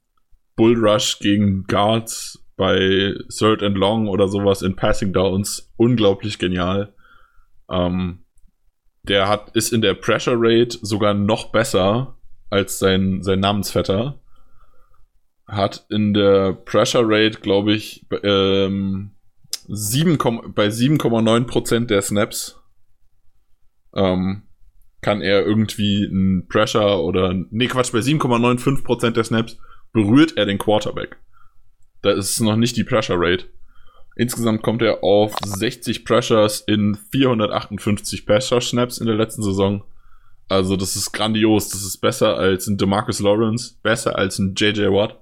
Bull Rush gegen Guards bei Third and Long oder sowas in Passing Downs, unglaublich genial. Ähm, der hat, ist in der Pressure Rate sogar noch besser als sein, sein Namensvetter. Hat in der Pressure Rate, glaube ich, ähm, 7, Komm- bei 7,9% der Snaps ähm, kann er irgendwie ein Pressure oder, nee, Quatsch, bei 7,95% der Snaps berührt er den Quarterback. Da ist noch nicht die Pressure Rate. Insgesamt kommt er auf 60 Pressures in 458 Pressure Snaps in der letzten Saison. Also das ist grandios. Das ist besser als ein DeMarcus Lawrence, besser als ein JJ Watt.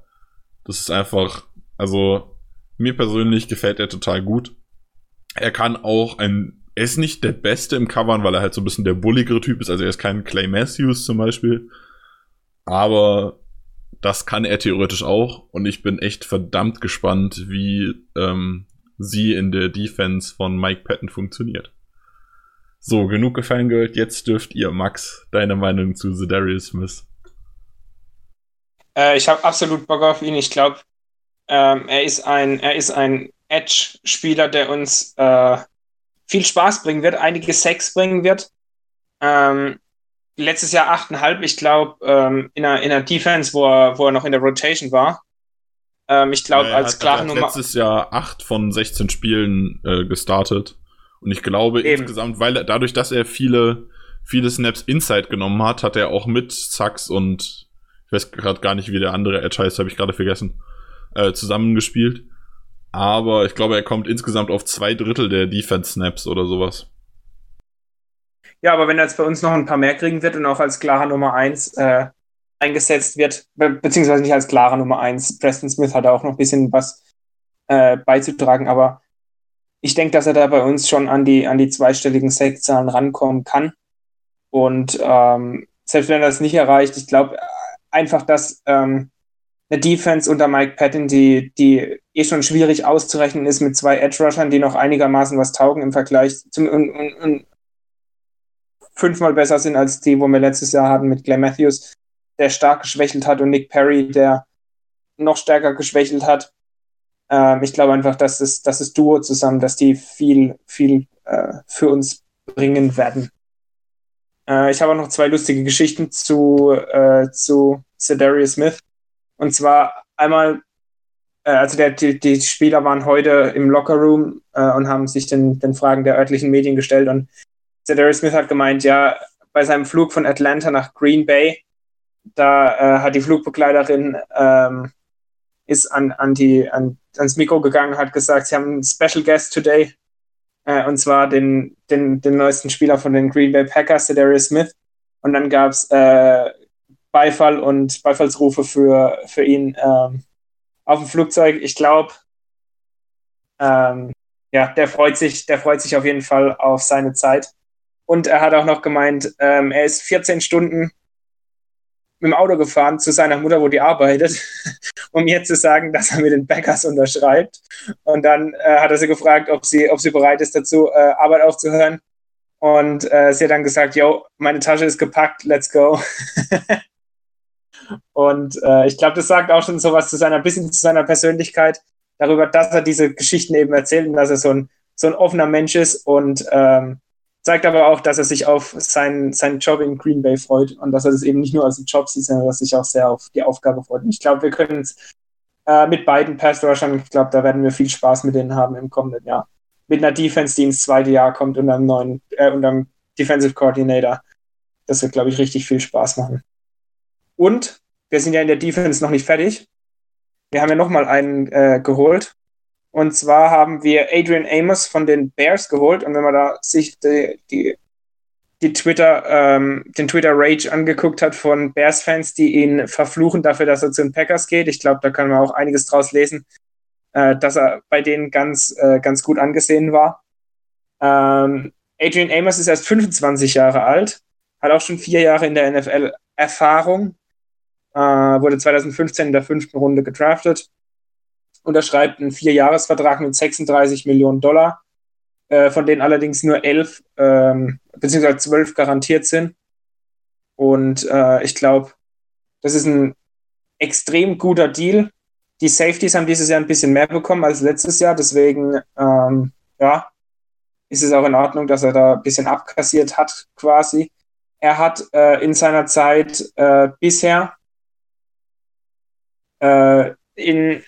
Das ist einfach, also mir persönlich gefällt er total gut. Er kann auch ein, er ist nicht der Beste im Covern, weil er halt so ein bisschen der bulligere Typ ist. Also er ist kein Clay Matthews zum Beispiel. Aber das kann er theoretisch auch. Und ich bin echt verdammt gespannt, wie ähm, sie in der Defense von Mike Patton funktioniert. So, genug gefangirlt. Jetzt dürft ihr, Max, deine Meinung zu Zedarius Smith. Äh, ich habe absolut Bock auf ihn. Ich glaube, ähm, er ist ein, er ist ein Edge-Spieler, der uns äh, viel Spaß bringen wird, einige Sex bringen wird. Ähm, letztes Jahr 8,5, ich glaube, ähm, in, einer, in einer Defense, wo er, wo er noch in der Rotation war. Ähm, ich glaube, als hat- klare er hat Nummer. letztes Jahr acht von 16 Spielen äh, gestartet. Und ich glaube Eben. insgesamt, weil er, dadurch, dass er viele, viele Snaps Inside genommen hat, hat er auch mit Sachs und ich weiß gerade gar nicht, wie der andere Edge heißt, habe ich gerade vergessen, äh, zusammengespielt. Aber ich glaube, er kommt insgesamt auf zwei Drittel der Defense-Snaps oder sowas. Ja, aber wenn er jetzt bei uns noch ein paar mehr kriegen wird und auch als klarer Nummer 1 äh, eingesetzt wird, be beziehungsweise nicht als klarer Nummer 1, Preston Smith hat auch noch ein bisschen was äh, beizutragen, aber ich denke, dass er da bei uns schon an die, an die zweistelligen Sackzahlen rankommen kann. Und ähm, selbst wenn er das nicht erreicht, ich glaube einfach, dass ähm, eine Defense unter Mike Patton, die, die eh schon schwierig auszurechnen ist mit zwei Edge-Rushern, die noch einigermaßen was taugen im Vergleich zum und, und, und fünfmal besser sind als die, wo wir letztes Jahr hatten mit Glenn Matthews, der stark geschwächelt hat und Nick Perry, der noch stärker geschwächelt hat. Ähm, ich glaube einfach, dass es, dass das Duo zusammen, dass die viel, viel äh, für uns bringen werden. Äh, ich habe auch noch zwei lustige Geschichten zu, äh, zu Cedarius Smith. Und zwar einmal, äh, also der, die, die Spieler waren heute im Lockerroom äh, und haben sich den, den Fragen der örtlichen Medien gestellt. Und Cedarius Smith hat gemeint, ja, bei seinem Flug von Atlanta nach Green Bay, da äh, hat die Flugbegleiterin ähm, ist an, an die, an, ans Mikro gegangen, hat gesagt, sie haben einen Special Guest today, äh, und zwar den, den, den neuesten Spieler von den Green Bay Packers, Darius Smith. Und dann gab es äh, Beifall und Beifallsrufe für, für ihn ähm, auf dem Flugzeug. Ich glaube, ähm, ja, der freut sich, der freut sich auf jeden Fall auf seine Zeit. Und er hat auch noch gemeint, ähm, er ist 14 Stunden mit dem Auto gefahren zu seiner Mutter, wo die arbeitet, um ihr zu sagen, dass er mit den Bäckers unterschreibt. Und dann äh, hat er sie gefragt, ob sie, ob sie bereit ist dazu, äh, Arbeit aufzuhören. Und äh, sie hat dann gesagt, yo, meine Tasche ist gepackt, let's go. und äh, ich glaube, das sagt auch schon sowas zu seiner, bisschen zu seiner Persönlichkeit, darüber, dass er diese Geschichten eben erzählt und dass er so ein, so ein offener Mensch ist und ähm, zeigt aber auch, dass er sich auf seinen, seinen Job in Green Bay freut und dass er das eben nicht nur als Job sieht, sondern dass er sich auch sehr auf die Aufgabe freut. Und ich glaube, wir können es äh, mit beiden Pass Rushern, ich glaube, da werden wir viel Spaß mit denen haben im kommenden Jahr. Mit einer Defense, die ins zweite Jahr kommt und einem neuen, äh, und einem Defensive Coordinator. Das wird, glaube ich, richtig viel Spaß machen. Und wir sind ja in der Defense noch nicht fertig. Wir haben ja nochmal einen äh, geholt. Und zwar haben wir Adrian Amos von den Bears geholt. Und wenn man da sich die, die, die Twitter, ähm, den Twitter Rage angeguckt hat von Bears-Fans, die ihn verfluchen dafür, dass er zu den Packers geht, ich glaube, da kann man auch einiges draus lesen, äh, dass er bei denen ganz, äh, ganz gut angesehen war. Ähm, Adrian Amos ist erst 25 Jahre alt, hat auch schon vier Jahre in der NFL Erfahrung, äh, wurde 2015 in der fünften Runde gedraftet unterschreibt einen Vierjahresvertrag mit 36 Millionen Dollar, äh, von denen allerdings nur elf ähm, bzw. zwölf garantiert sind. Und äh, ich glaube, das ist ein extrem guter Deal. Die Safeties haben dieses Jahr ein bisschen mehr bekommen als letztes Jahr, deswegen ähm, ja, ist es auch in Ordnung, dass er da ein bisschen abkassiert hat, quasi. Er hat äh, in seiner Zeit äh, bisher äh, in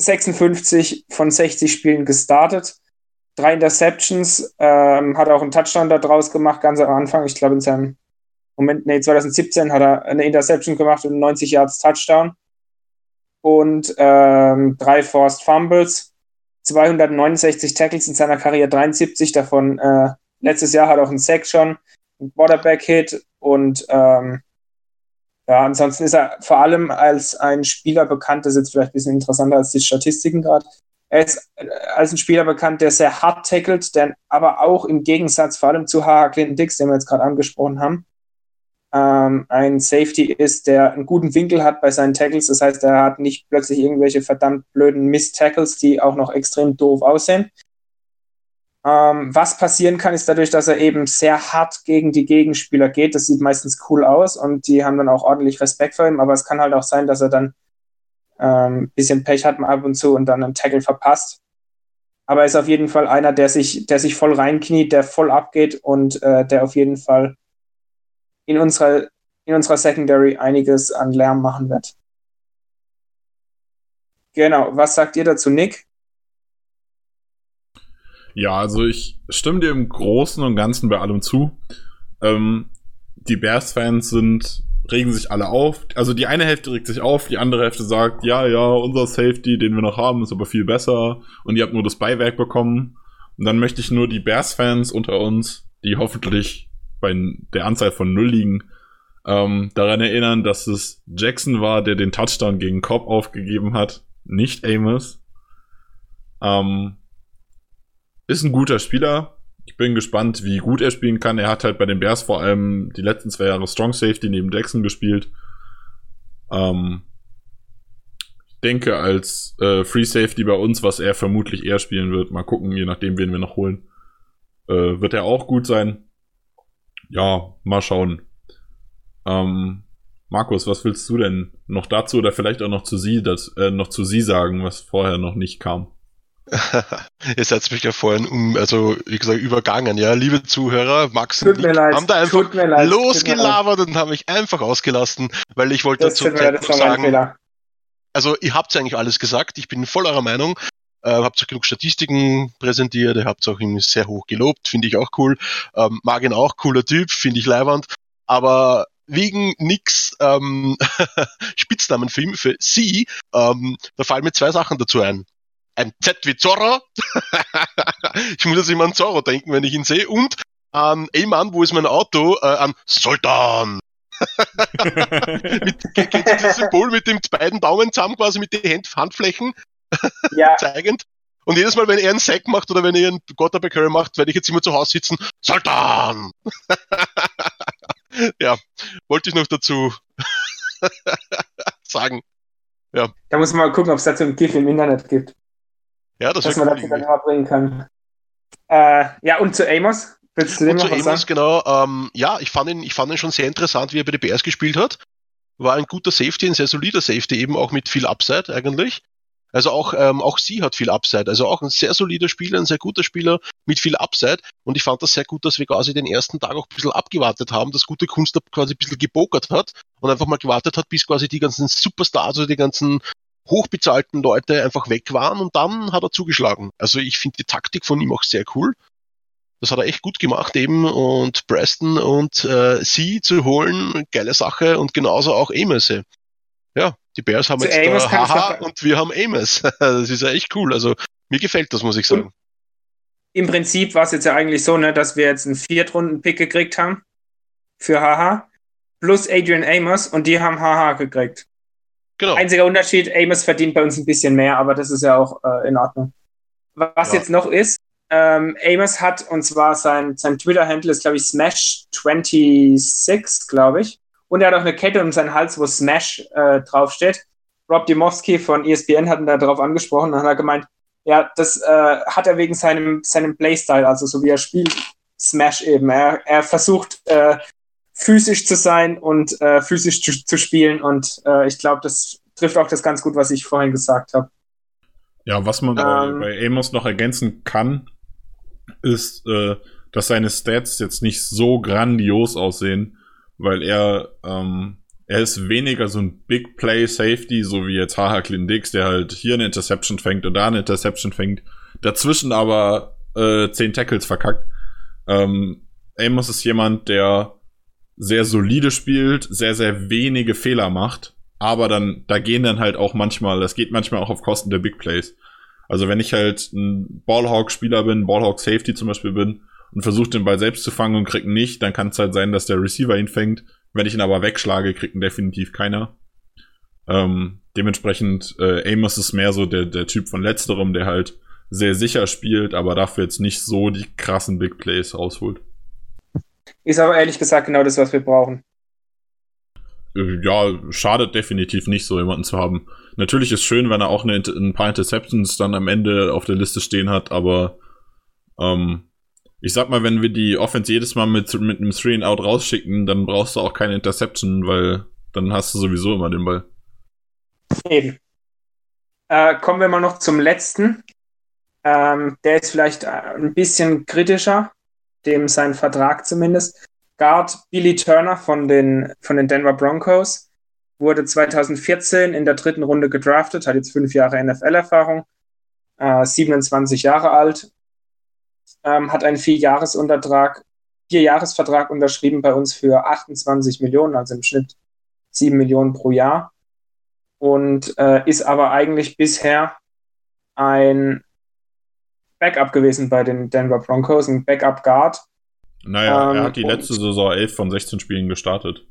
56 von 60 Spielen gestartet. Drei Interceptions, ähm, hat auch einen Touchdown da draus gemacht, ganz am Anfang. Ich glaube, in seinem Moment, nee, 2017 hat er eine Interception gemacht und 90 Yards Touchdown. Und ähm, drei Forced Fumbles, 269 Tackles in seiner Karriere, 73 davon. Äh, letztes Jahr hat er auch einen Sack schon, einen Quarterback-Hit und ähm, ja, ansonsten ist er vor allem als ein Spieler bekannt, das ist jetzt vielleicht ein bisschen interessanter als die Statistiken gerade. Er ist äh, als ein Spieler bekannt, der sehr hart tackelt, der aber auch im Gegensatz vor allem zu H.H. Clinton Dix, den wir jetzt gerade angesprochen haben, ähm, ein Safety ist, der einen guten Winkel hat bei seinen Tackles. Das heißt, er hat nicht plötzlich irgendwelche verdammt blöden Miss-Tackles, die auch noch extrem doof aussehen. Ähm, was passieren kann, ist dadurch, dass er eben sehr hart gegen die Gegenspieler geht. Das sieht meistens cool aus und die haben dann auch ordentlich Respekt vor ihm. Aber es kann halt auch sein, dass er dann ein ähm, bisschen Pech hat ab und zu und dann einen Tackle verpasst. Aber er ist auf jeden Fall einer, der sich, der sich voll reinkniet, der voll abgeht und äh, der auf jeden Fall in unserer, in unserer Secondary einiges an Lärm machen wird. Genau, was sagt ihr dazu, Nick? Ja, also ich stimme dir im Großen und Ganzen bei allem zu. Ähm, die Bears-Fans sind, regen sich alle auf. Also die eine Hälfte regt sich auf, die andere Hälfte sagt, ja, ja, unser Safety, den wir noch haben, ist aber viel besser und ihr habt nur das Beiwerk bekommen. Und dann möchte ich nur die Bears-Fans unter uns, die hoffentlich bei der Anzahl von null liegen, ähm, daran erinnern, dass es Jackson war, der den Touchdown gegen Cobb aufgegeben hat, nicht Amos. Ähm, ist ein guter Spieler. Ich bin gespannt, wie gut er spielen kann. Er hat halt bei den Bears vor allem die letzten zwei Jahre Strong Safety neben Jackson gespielt. Ähm, ich denke, als äh, Free Safety bei uns, was er vermutlich eher spielen wird, mal gucken, je nachdem, wen wir noch holen, äh, wird er auch gut sein. Ja, mal schauen. Ähm, Markus, was willst du denn noch dazu oder vielleicht auch noch zu sie, das, äh, noch zu sie sagen, was vorher noch nicht kam? Ihr seid mich ja vorhin um, also wie gesagt, übergangen, ja. Liebe Zuhörer, Max und ich leid, haben da einfach leid, losgelabert und haben mich einfach ausgelassen, weil ich wollte Das dazu leid, sagen, also ihr habt eigentlich alles gesagt, ich bin voll eurer Meinung. Äh, habt auch genug Statistiken präsentiert, ihr habt auch irgendwie sehr hoch gelobt, finde ich auch cool. Ähm, mag ihn auch, cooler Typ, finde ich leiwand. Aber wegen nix ähm, Spitznamenfilm für sie, ähm, da fallen mir zwei Sachen dazu ein. Ein Z wie Zorro. ich muss jetzt immer an Zorro denken, wenn ich ihn sehe. Und an, ey Mann, wo ist mein Auto? Äh, an Sultan. mit, dieses Symbol mit den beiden Daumen zusammen quasi mit den Hand, Handflächen Ja, zeigend? Und jedes Mal, wenn er einen Sack macht oder wenn er einen Quarterback Curry macht, werde ich jetzt immer zu Hause sitzen. Sultan! ja, wollte ich noch dazu sagen. da muss man mal gucken, ob es dazu ein GIF im Internet gibt, Ja, das dass man dazu dann irgendwie. immer bringen kann. Äh, ja, und zu Amos? Willst du dem Und zu Amos, sagen? genau, ähm, ja, ich fand, ihn, ich fand ihn schon sehr interessant, wie er bei den Bears gespielt hat. War ein guter Safety, ein sehr solider Safety, eben auch mit viel Upside eigentlich. Also auch, ähm, auch sie hat viel Upside. Also auch ein sehr solider Spieler, ein sehr guter Spieler mit viel Upside. Und ich fand das sehr gut, dass wir quasi den ersten Tag auch ein bisschen abgewartet haben, dass gute Kunst quasi ein bisschen gebokert hat und einfach mal gewartet hat, bis quasi die ganzen Superstars oder die ganzen hochbezahlten Leute einfach weg waren und dann hat er zugeschlagen. Also ich finde die Taktik von ihm auch sehr cool. Das hat er echt gut gemacht eben und Preston und äh, sie zu holen, geile Sache und genauso auch Amos. Ja, die Bears haben Zu jetzt Amos da Haha und wir haben Amos. Das ist ja echt cool. Also mir gefällt das, muss ich sagen. Im Prinzip war es jetzt ja eigentlich so, ne, dass wir jetzt einen Viertrunden-Pick gekriegt haben für Haha plus Adrian Amos und die haben Haha gekriegt. Genau. Einziger Unterschied, Amos verdient bei uns ein bisschen mehr, aber das ist ja auch äh, in Ordnung. Was Ja. jetzt noch ist, ähm, Amos hat, und zwar sein, sein Twitter-Handle ist, glaube ich, Smash26, glaube ich. Und er hat auch eine Kette um seinen Hals, wo Smash äh, draufsteht. Rob Dimowski von ESPN hat ihn da drauf angesprochen und hat gemeint, ja, das äh, hat er wegen seinem, seinem Playstyle, also so wie er spielt, Smash eben. Er, er versucht äh, physisch zu sein und äh, physisch zu, zu spielen und äh, ich glaube, das trifft auch das ganz gut, was ich vorhin gesagt habe. Ja, was man Ähm. bei, Amos noch ergänzen kann, ist, äh, dass seine Stats jetzt nicht so grandios aussehen, weil er, ähm, er ist weniger so ein Big Play Safety, so wie jetzt Haha Clint Dix, der halt hier eine Interception fängt und da eine Interception fängt, dazwischen aber äh, zehn Tackles verkackt. Ähm, Amos ist jemand, der sehr solide spielt, sehr, sehr wenige Fehler macht, aber dann, da gehen dann halt auch manchmal, das geht manchmal auch auf Kosten der Big Plays. Also wenn ich halt ein Ballhawk-Spieler bin, Ballhawk-Safety zum Beispiel bin und versuche den Ball selbst zu fangen und krieg ihn nicht, dann kann es halt sein, dass der Receiver ihn fängt. Wenn ich ihn aber wegschlage, kriegt ihn definitiv keiner. Ähm, dementsprechend, äh, Amos ist mehr so der, der Typ von letzterem, der halt sehr sicher spielt, aber dafür jetzt nicht so die krassen Big Plays rausholt. Ist aber ehrlich gesagt genau das, was wir brauchen. Äh, ja, schadet definitiv nicht, so jemanden zu haben. Natürlich ist schön, wenn er auch eine, ein paar Interceptions dann am Ende auf der Liste stehen hat, aber ähm, ich sag mal, wenn wir die Offense jedes Mal mit, mit einem Three and Out rausschicken, dann brauchst du auch keine Interception, weil dann hast du sowieso immer den Ball. Eben. Äh, kommen wir mal noch zum letzten. Ähm, der ist vielleicht äh, ein bisschen kritischer, dem sein Vertrag zumindest. Guard Billy Turner von den, von den Denver Broncos wurde 2014 in der dritten Runde gedraftet, hat jetzt fünf Jahre NFL-Erfahrung, äh, 27 Jahre alt, ähm, hat einen Vierjahresuntertrag, Vierjahresvertrag unterschrieben bei uns für 28 Millionen, also im Schnitt 7 Millionen pro Jahr und äh, ist aber eigentlich bisher ein Backup gewesen bei den Denver Broncos, ein Backup Guard. Naja, er Ähm, hat die letzte Saison 11 von 16 Spielen gestartet.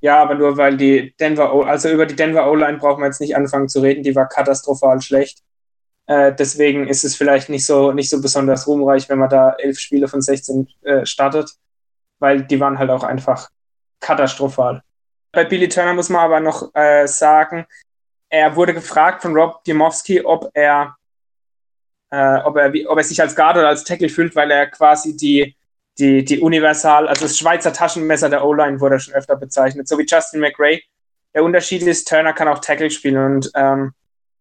Ja, aber nur weil die Denver, O- also über die Denver O-Line brauchen wir jetzt nicht anfangen zu reden, die war katastrophal schlecht. Äh, deswegen ist es vielleicht nicht so, nicht so besonders ruhmreich, wenn man da elf Spiele von 16 äh, startet, weil die waren halt auch einfach katastrophal. Bei Billy Turner muss man aber noch äh, sagen, er wurde gefragt von Rob Diemowski, ob er, äh, ob er, ob er sich als Guard oder als Tackle fühlt, weil er quasi die, die, die Universal, also das Schweizer Taschenmesser der O-Line wurde schon öfter bezeichnet, so wie Justin McRae. Der Unterschied ist, Turner kann auch Tackle spielen und ähm,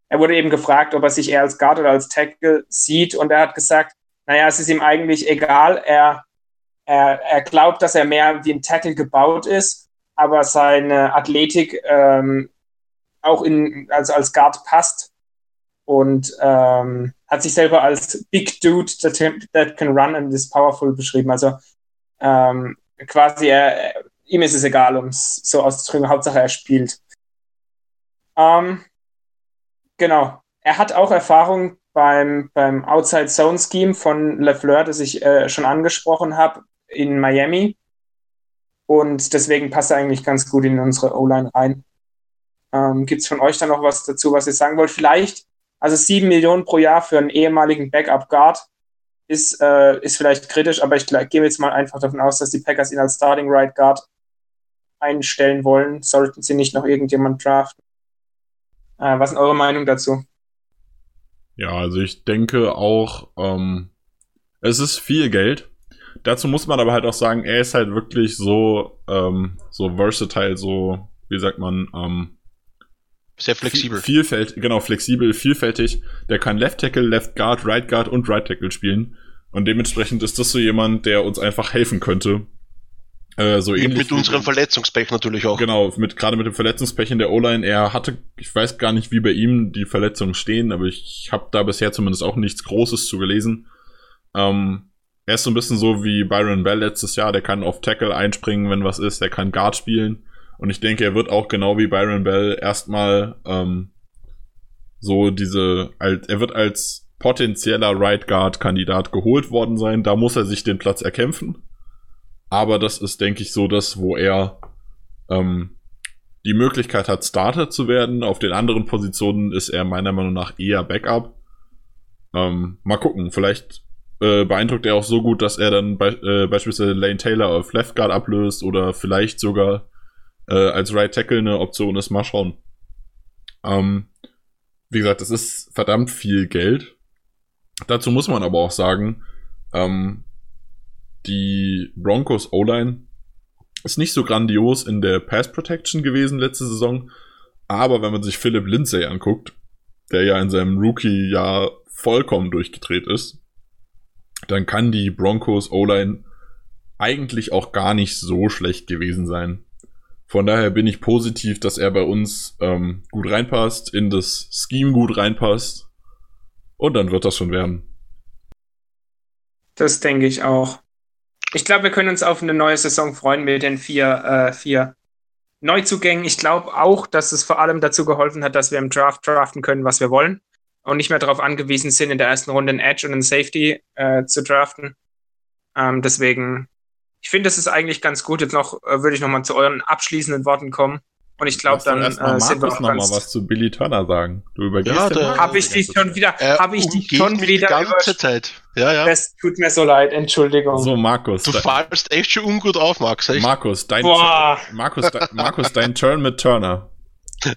er wurde eben gefragt, ob er sich eher als Guard oder als Tackle sieht und er hat gesagt, naja, es ist ihm eigentlich egal, er, er, er glaubt, dass er mehr wie ein Tackle gebaut ist, aber seine Athletik ähm, auch in, also als Guard passt und ähm, hat sich selber als Big Dude that, that can run and is powerful beschrieben. Also ähm, quasi, er, ihm ist es egal, um es so auszudrücken, Hauptsache er spielt. Ähm, genau. Er hat auch Erfahrung beim, beim Outside Zone Scheme von LeFleur, das ich äh, schon angesprochen habe, in Miami. Und deswegen passt er eigentlich ganz gut in unsere O-Line rein. Ähm, Gibt es von euch da noch was dazu, was ihr sagen wollt? Vielleicht, also sieben Millionen pro Jahr für einen ehemaligen Backup-Guard ist, äh, ist vielleicht kritisch, aber ich gehe jetzt mal einfach davon aus, dass die Packers ihn als Starting Right Guard einstellen wollen, sollten sie nicht noch irgendjemand draften. Äh, was ist eure Meinung dazu? Ja, also ich denke auch, ähm, es ist viel Geld. Dazu muss man aber halt auch sagen, er ist halt wirklich so, ähm, so versatile, so, wie sagt man, ähm, sehr flexibel. Vielfältig, genau, flexibel, vielfältig. Der kann Left Tackle, Left Guard, Right Guard und Right Tackle spielen. Und dementsprechend ist das so jemand, der uns einfach helfen könnte. Äh, so ähnlich mit unserem Verletzungspech natürlich auch. Genau, mit, gerade mit dem Verletzungspech in der O-Line. Er hatte, ich weiß gar nicht, wie bei ihm die Verletzungen stehen, aber ich habe da bisher zumindest auch nichts Großes zu gelesen. Ähm, er ist so ein bisschen so wie Byron Bell letztes Jahr, der kann auf Tackle einspringen, wenn was ist, der kann Guard spielen. Und ich denke, er wird auch genau wie Byron Bell erstmal ähm, so diese, als, er wird als potenzieller Right Guard Kandidat geholt worden sein. Da muss er sich den Platz erkämpfen. Aber das ist, denke ich, so das, wo er ähm, die Möglichkeit hat, Starter zu werden. Auf den anderen Positionen ist er meiner Meinung nach eher Backup. Ähm, mal gucken, vielleicht äh, beeindruckt er auch so gut, dass er dann be äh, beispielsweise Lane Taylor auf Left Guard ablöst oder vielleicht sogar äh, als Right Tackle eine Option ist. Mal schauen. Ähm, wie gesagt, das ist verdammt viel Geld. Dazu muss man aber auch sagen, ähm, die Broncos O-Line ist nicht so grandios in der Pass Protection gewesen letzte Saison. Aber wenn man sich Philip Lindsay anguckt, der ja in seinem Rookie-Jahr vollkommen durchgedreht ist, dann kann die Broncos O-Line eigentlich auch gar nicht so schlecht gewesen sein. Von daher bin ich positiv, dass er bei uns ähm, gut reinpasst, in das Scheme gut reinpasst. Und dann wird das schon werden. Das denke ich auch. Ich glaube, wir können uns auf eine neue Saison freuen mit den vier, äh, vier Neuzugängen. Ich glaube auch, dass es vor allem dazu geholfen hat, dass wir im Draft draften können, was wir wollen. Und nicht mehr darauf angewiesen sind, in der ersten Runde einen Edge und einen Safety äh, zu draften. Ähm, deswegen ich finde, das ist eigentlich ganz gut. Jetzt noch äh, würde ich noch mal zu euren abschließenden Worten kommen. Und ich glaube, dann äh, sind wir auch noch mal was zu Billy Turner sagen. Du übergehst ja, da Habe ich dich schon wieder, habe ich dich schon wieder die ganze Zeit. Ja, ja. Das tut mir so leid, Entschuldigung. So, Markus. Du fallst echt schon ungut auf, Max. Echt? Markus, dein Markus, dein, Markus, dein Turn mit Turner.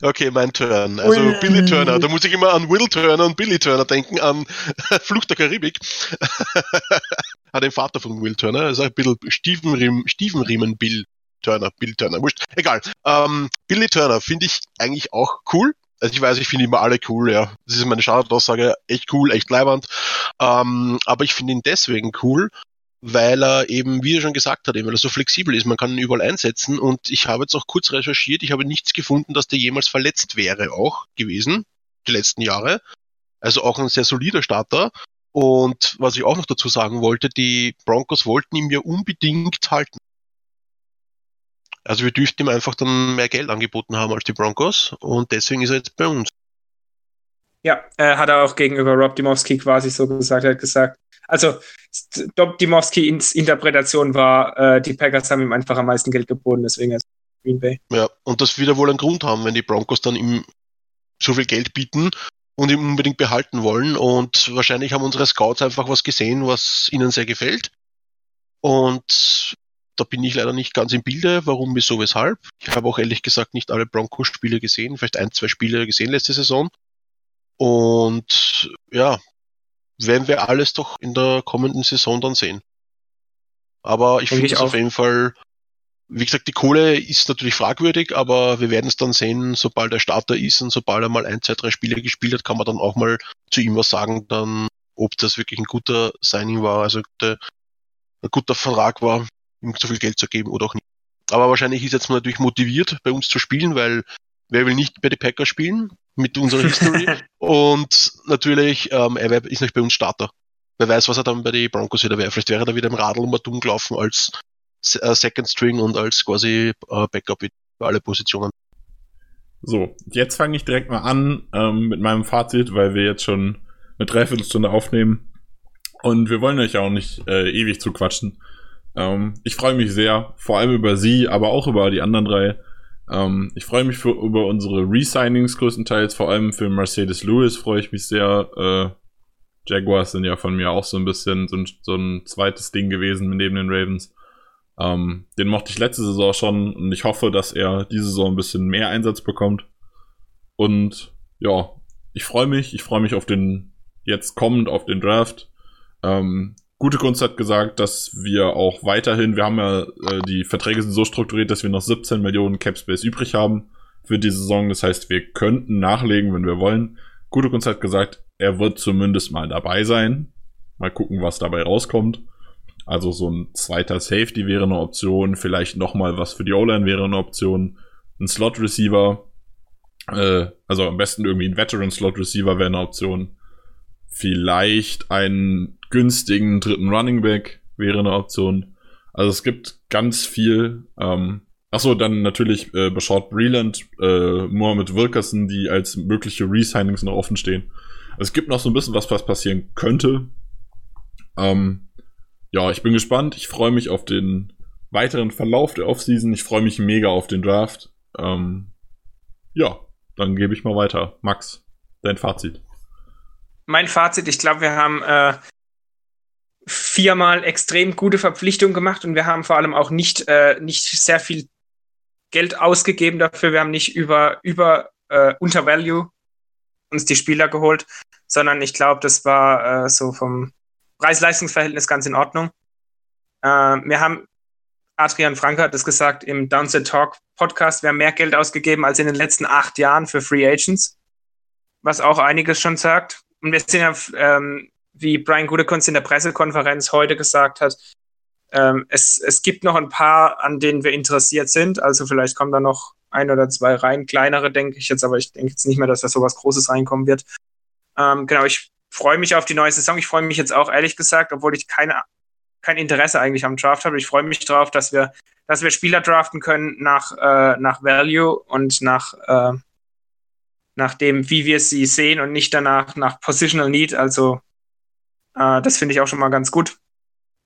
Okay, mein Turn. Also Ui. Billy Turner. Da muss ich immer an Will Turner und Billy Turner denken, an Flucht der Karibik. Hat den Vater von Will Turner, also ein bisschen Stiefenriemen, Stiefenriemen Bill Turner, Bill Turner, wurscht. Egal. Ähm, Billy Turner finde ich eigentlich auch cool. Also ich weiß, ich finde immer alle cool, ja. Das ist meine Standardaussage, echt cool, echt leibend. Ähm, aber ich finde ihn deswegen cool, weil er eben, wie er schon gesagt hat, eben, weil er so flexibel ist. Man kann ihn überall einsetzen und ich habe jetzt auch kurz recherchiert, ich habe nichts gefunden, dass der jemals verletzt wäre auch gewesen, die letzten Jahre. Also auch ein sehr solider Starter. Und was ich auch noch dazu sagen wollte, die Broncos wollten ihn ja unbedingt halten. Also wir dürften ihm einfach dann mehr Geld angeboten haben als die Broncos und deswegen ist er jetzt bei uns. Ja, äh, hat er auch gegenüber Rob Dimowski quasi so gesagt. Er hat gesagt, also Dimowski-Ins Interpretation war, äh, die Packers haben ihm einfach am meisten Geld geboten, deswegen ist Green Bay. Ja, und das wieder wohl einen Grund haben, wenn die Broncos dann ihm so viel Geld bieten und ihn unbedingt behalten wollen. Und wahrscheinlich haben unsere Scouts einfach was gesehen, was ihnen sehr gefällt. Und da bin ich leider nicht ganz im Bilde, warum, wieso, weshalb. Ich habe auch ehrlich gesagt nicht alle Broncos-Spiele gesehen, vielleicht ein, zwei Spiele gesehen letzte Saison. Und ja, werden wir alles doch in der kommenden Saison dann sehen. Aber ich finde es auf jeden Fall, wie gesagt, die Kohle ist natürlich fragwürdig, aber wir werden es dann sehen, sobald er Starter ist und sobald er mal ein, zwei, drei Spiele gespielt hat, kann man dann auch mal zu ihm was sagen, dann, ob das wirklich ein guter Signing war, also ein guter Vertrag war, ihm so viel Geld zu geben oder auch nicht. Aber wahrscheinlich ist er jetzt natürlich motiviert, bei uns zu spielen, weil wer will nicht bei den Packers spielen mit unserer History? und natürlich, ähm, er ist nicht bei uns Starter. Wer weiß, was er dann bei den Broncos wieder wäre. Vielleicht wäre er da wieder im Radl um dumm gelaufen als Second String und als quasi äh, Backup für alle Positionen. So, jetzt fange ich direkt mal an ähm, mit meinem Fazit, weil wir jetzt schon eine Dreiviertelstunde aufnehmen. Und wir wollen euch auch nicht äh, ewig zuquatschen. Ähm, ich freue mich sehr, vor allem über sie, aber auch über die anderen drei. Ähm, ich freue mich für, über unsere Resignings größtenteils, vor allem für Mercedes Lewis freue ich mich sehr. Äh, Jaguars sind ja von mir auch so ein bisschen so ein, so ein zweites Ding gewesen neben den Ravens. Ähm, den mochte ich letzte Saison schon und ich hoffe, dass er diese Saison ein bisschen mehr Einsatz bekommt. Und ja, ich freue mich, ich freue mich auf den jetzt kommend auf den Draft. Ähm, Gute Kunst hat gesagt, dass wir auch weiterhin, wir haben ja, äh, die Verträge sind so strukturiert, dass wir noch 17 Millionen Cap Space übrig haben für die Saison. Das heißt, wir könnten nachlegen, wenn wir wollen. Gute Kunst hat gesagt, er wird zumindest mal dabei sein. Mal gucken, was dabei rauskommt. Also so ein zweiter Safety wäre eine Option, vielleicht nochmal was für die O-Line wäre eine Option. Ein Slot Receiver, äh, also am besten irgendwie ein Veteran Slot Receiver wäre eine Option. Vielleicht einen günstigen dritten Running Back wäre eine Option. Also es gibt ganz viel. Ähm, Achso, dann natürlich äh, Bashard Breland, äh, Mohamed Wilkerson, die als mögliche Resignings noch offen stehen. Es gibt noch so ein bisschen was, was passieren könnte. Ähm, ja, ich bin gespannt. Ich freue mich auf den weiteren Verlauf der Offseason. Ich freue mich mega auf den Draft. Ähm, ja, dann gebe ich mal weiter. Max, dein Fazit. Mein Fazit, ich glaube, wir haben äh, viermal extrem gute Verpflichtungen gemacht und wir haben vor allem auch nicht, äh, nicht sehr viel Geld ausgegeben dafür. Wir haben nicht über, über äh, Untervalue uns die Spieler geholt, sondern ich glaube, das war äh, so vom Preis-Leistungs-Verhältnis ganz in Ordnung. Äh, wir haben, Adrian Franke hat es gesagt im Downset Talk Podcast, wir haben mehr Geld ausgegeben als in den letzten acht Jahren für Free Agents, was auch einiges schon sagt. Und wir sind ja ähm, wie Brian Gutekunst in der Pressekonferenz heute gesagt hat, ähm, es, es gibt noch ein paar, an denen wir interessiert sind. Also vielleicht kommen da noch ein oder zwei rein, kleinere, denke ich jetzt, aber ich denke jetzt nicht mehr, dass da so was Großes reinkommen wird. Ähm, genau, ich freue mich auf die neue Saison. Ich freue mich jetzt auch ehrlich gesagt, obwohl ich keine, kein Interesse eigentlich am Draft habe. Ich freue mich darauf, dass wir, dass wir Spieler draften können nach, äh, nach Value und nach, äh, nach dem, wie wir sie sehen und nicht danach nach Positional Need. Also äh, das finde ich auch schon mal ganz gut.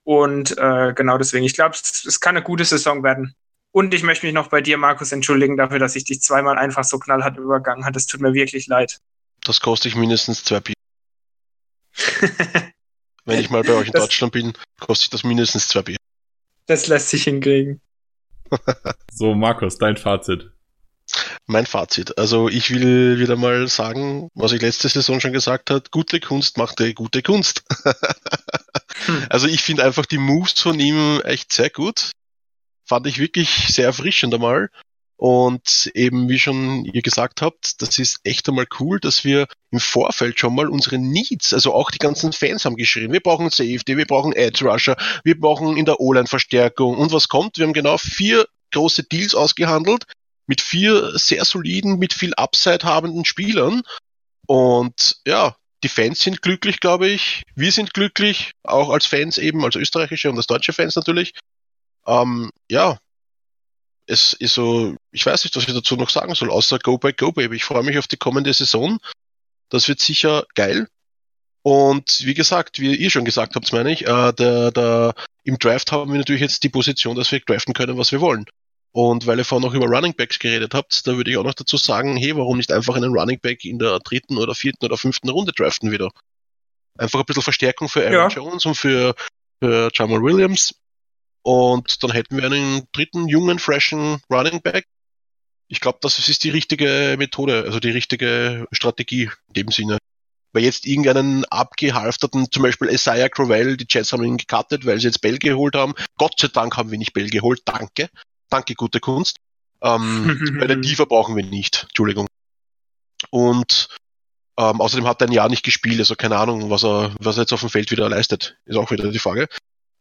Und äh, genau deswegen, ich glaube, es, es, kann eine gute Saison werden. Und ich möchte mich noch bei dir, Markus, entschuldigen dafür, dass ich dich zweimal einfach so knallhart übergangen habe. Das tut mir wirklich leid. Das kostet mindestens zwei Bier. Wenn ich mal bei euch in das, Deutschland bin, kostet das mindestens zwei Bier. Das lässt sich hinkriegen. so, Markus, dein Fazit mein Fazit. Also ich will wieder mal sagen, was ich letzte Saison schon gesagt habe, gute Kunst macht gute Kunst. hm. Also ich finde einfach die Moves von ihm echt sehr gut. Fand ich wirklich sehr erfrischend einmal. Und eben, wie schon ihr gesagt habt, das ist echt einmal cool, dass wir im Vorfeld schon mal unsere Needs, also auch die ganzen Fans haben geschrieben, wir brauchen Safety, wir brauchen Edge Rusher, wir brauchen in der O-Line Verstärkung. Und was kommt? Wir haben genau vier große Deals ausgehandelt, mit vier sehr soliden, mit viel Upside habenden Spielern. Und ja, die Fans sind glücklich, glaube ich. Wir sind glücklich, auch als Fans eben, als österreichische und als deutsche Fans natürlich. Ähm, ja, es ist so, ich weiß nicht, was ich dazu noch sagen soll, außer Go by Go Baby. Ich freue mich auf die kommende Saison. Das wird sicher geil. Und wie gesagt, wie ihr schon gesagt habt, meine ich, äh, der, der, im Draft haben wir natürlich jetzt die Position, dass wir draften können, was wir wollen. Und weil ihr vorhin noch über Running Backs geredet habt, da würde ich auch noch dazu sagen, hey, warum nicht einfach einen Running Back in der dritten oder vierten oder fünften Runde draften wieder? Einfach ein bisschen Verstärkung für Aaron Ja. Jones und für, für Jamal Williams. Und dann hätten wir einen dritten jungen, freshen Running Back. Ich glaube, das ist die richtige Methode, also die richtige Strategie in dem Sinne. Weil jetzt irgendeinen abgehalfterten, zum Beispiel Isaiah Crowell, die Jets haben ihn gecuttet, weil sie jetzt Bell geholt haben. Gott sei Dank haben wir nicht Bell geholt, danke. Danke, gute Kunst. Ähm, bei den Tiefer brauchen wir nicht, Entschuldigung. Und ähm, außerdem hat er ein Jahr nicht gespielt, also keine Ahnung, was er, was er jetzt auf dem Feld wieder leistet, ist auch wieder die Frage.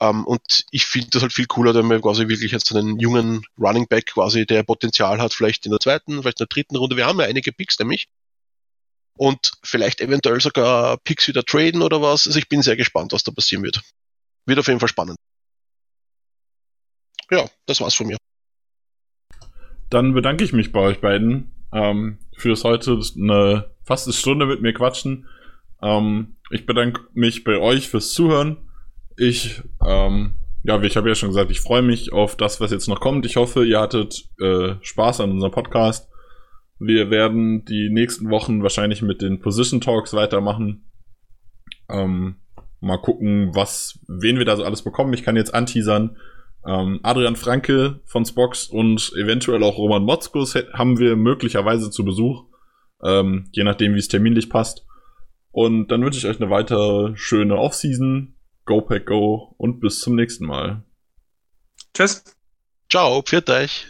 Ähm, und ich finde das halt viel cooler, wenn wir quasi wirklich jetzt einen jungen Running Back quasi, der Potenzial hat, vielleicht in der zweiten, vielleicht in der dritten Runde. Wir haben ja einige Picks nämlich. Und vielleicht eventuell sogar Picks wieder traden oder was. Also ich bin sehr gespannt, was da passieren wird. Wird auf jeden Fall spannend. Ja, das war's von mir. Dann bedanke ich mich bei euch beiden ähm, fürs heute eine fast eine Stunde mit mir quatschen. Ähm, ich bedanke mich bei euch fürs Zuhören. Ich, ähm, ja, wie ich habe ja schon gesagt, ich freue mich auf das, was jetzt noch kommt. Ich hoffe, ihr hattet äh, Spaß an unserem Podcast. Wir werden die nächsten Wochen wahrscheinlich mit den Position Talks weitermachen. Ähm, mal gucken, was, wen wir da so alles bekommen. Ich kann jetzt anteasern. Ähm, Adrian Franke von Spox und eventuell auch Roman Motzkus haben wir möglicherweise zu Besuch. Ähm, je nachdem, wie es terminlich passt. Und dann wünsche ich euch eine weitere schöne Offseason. Go Pack Go und bis zum nächsten Mal. Tschüss. Ciao, pfiat euch.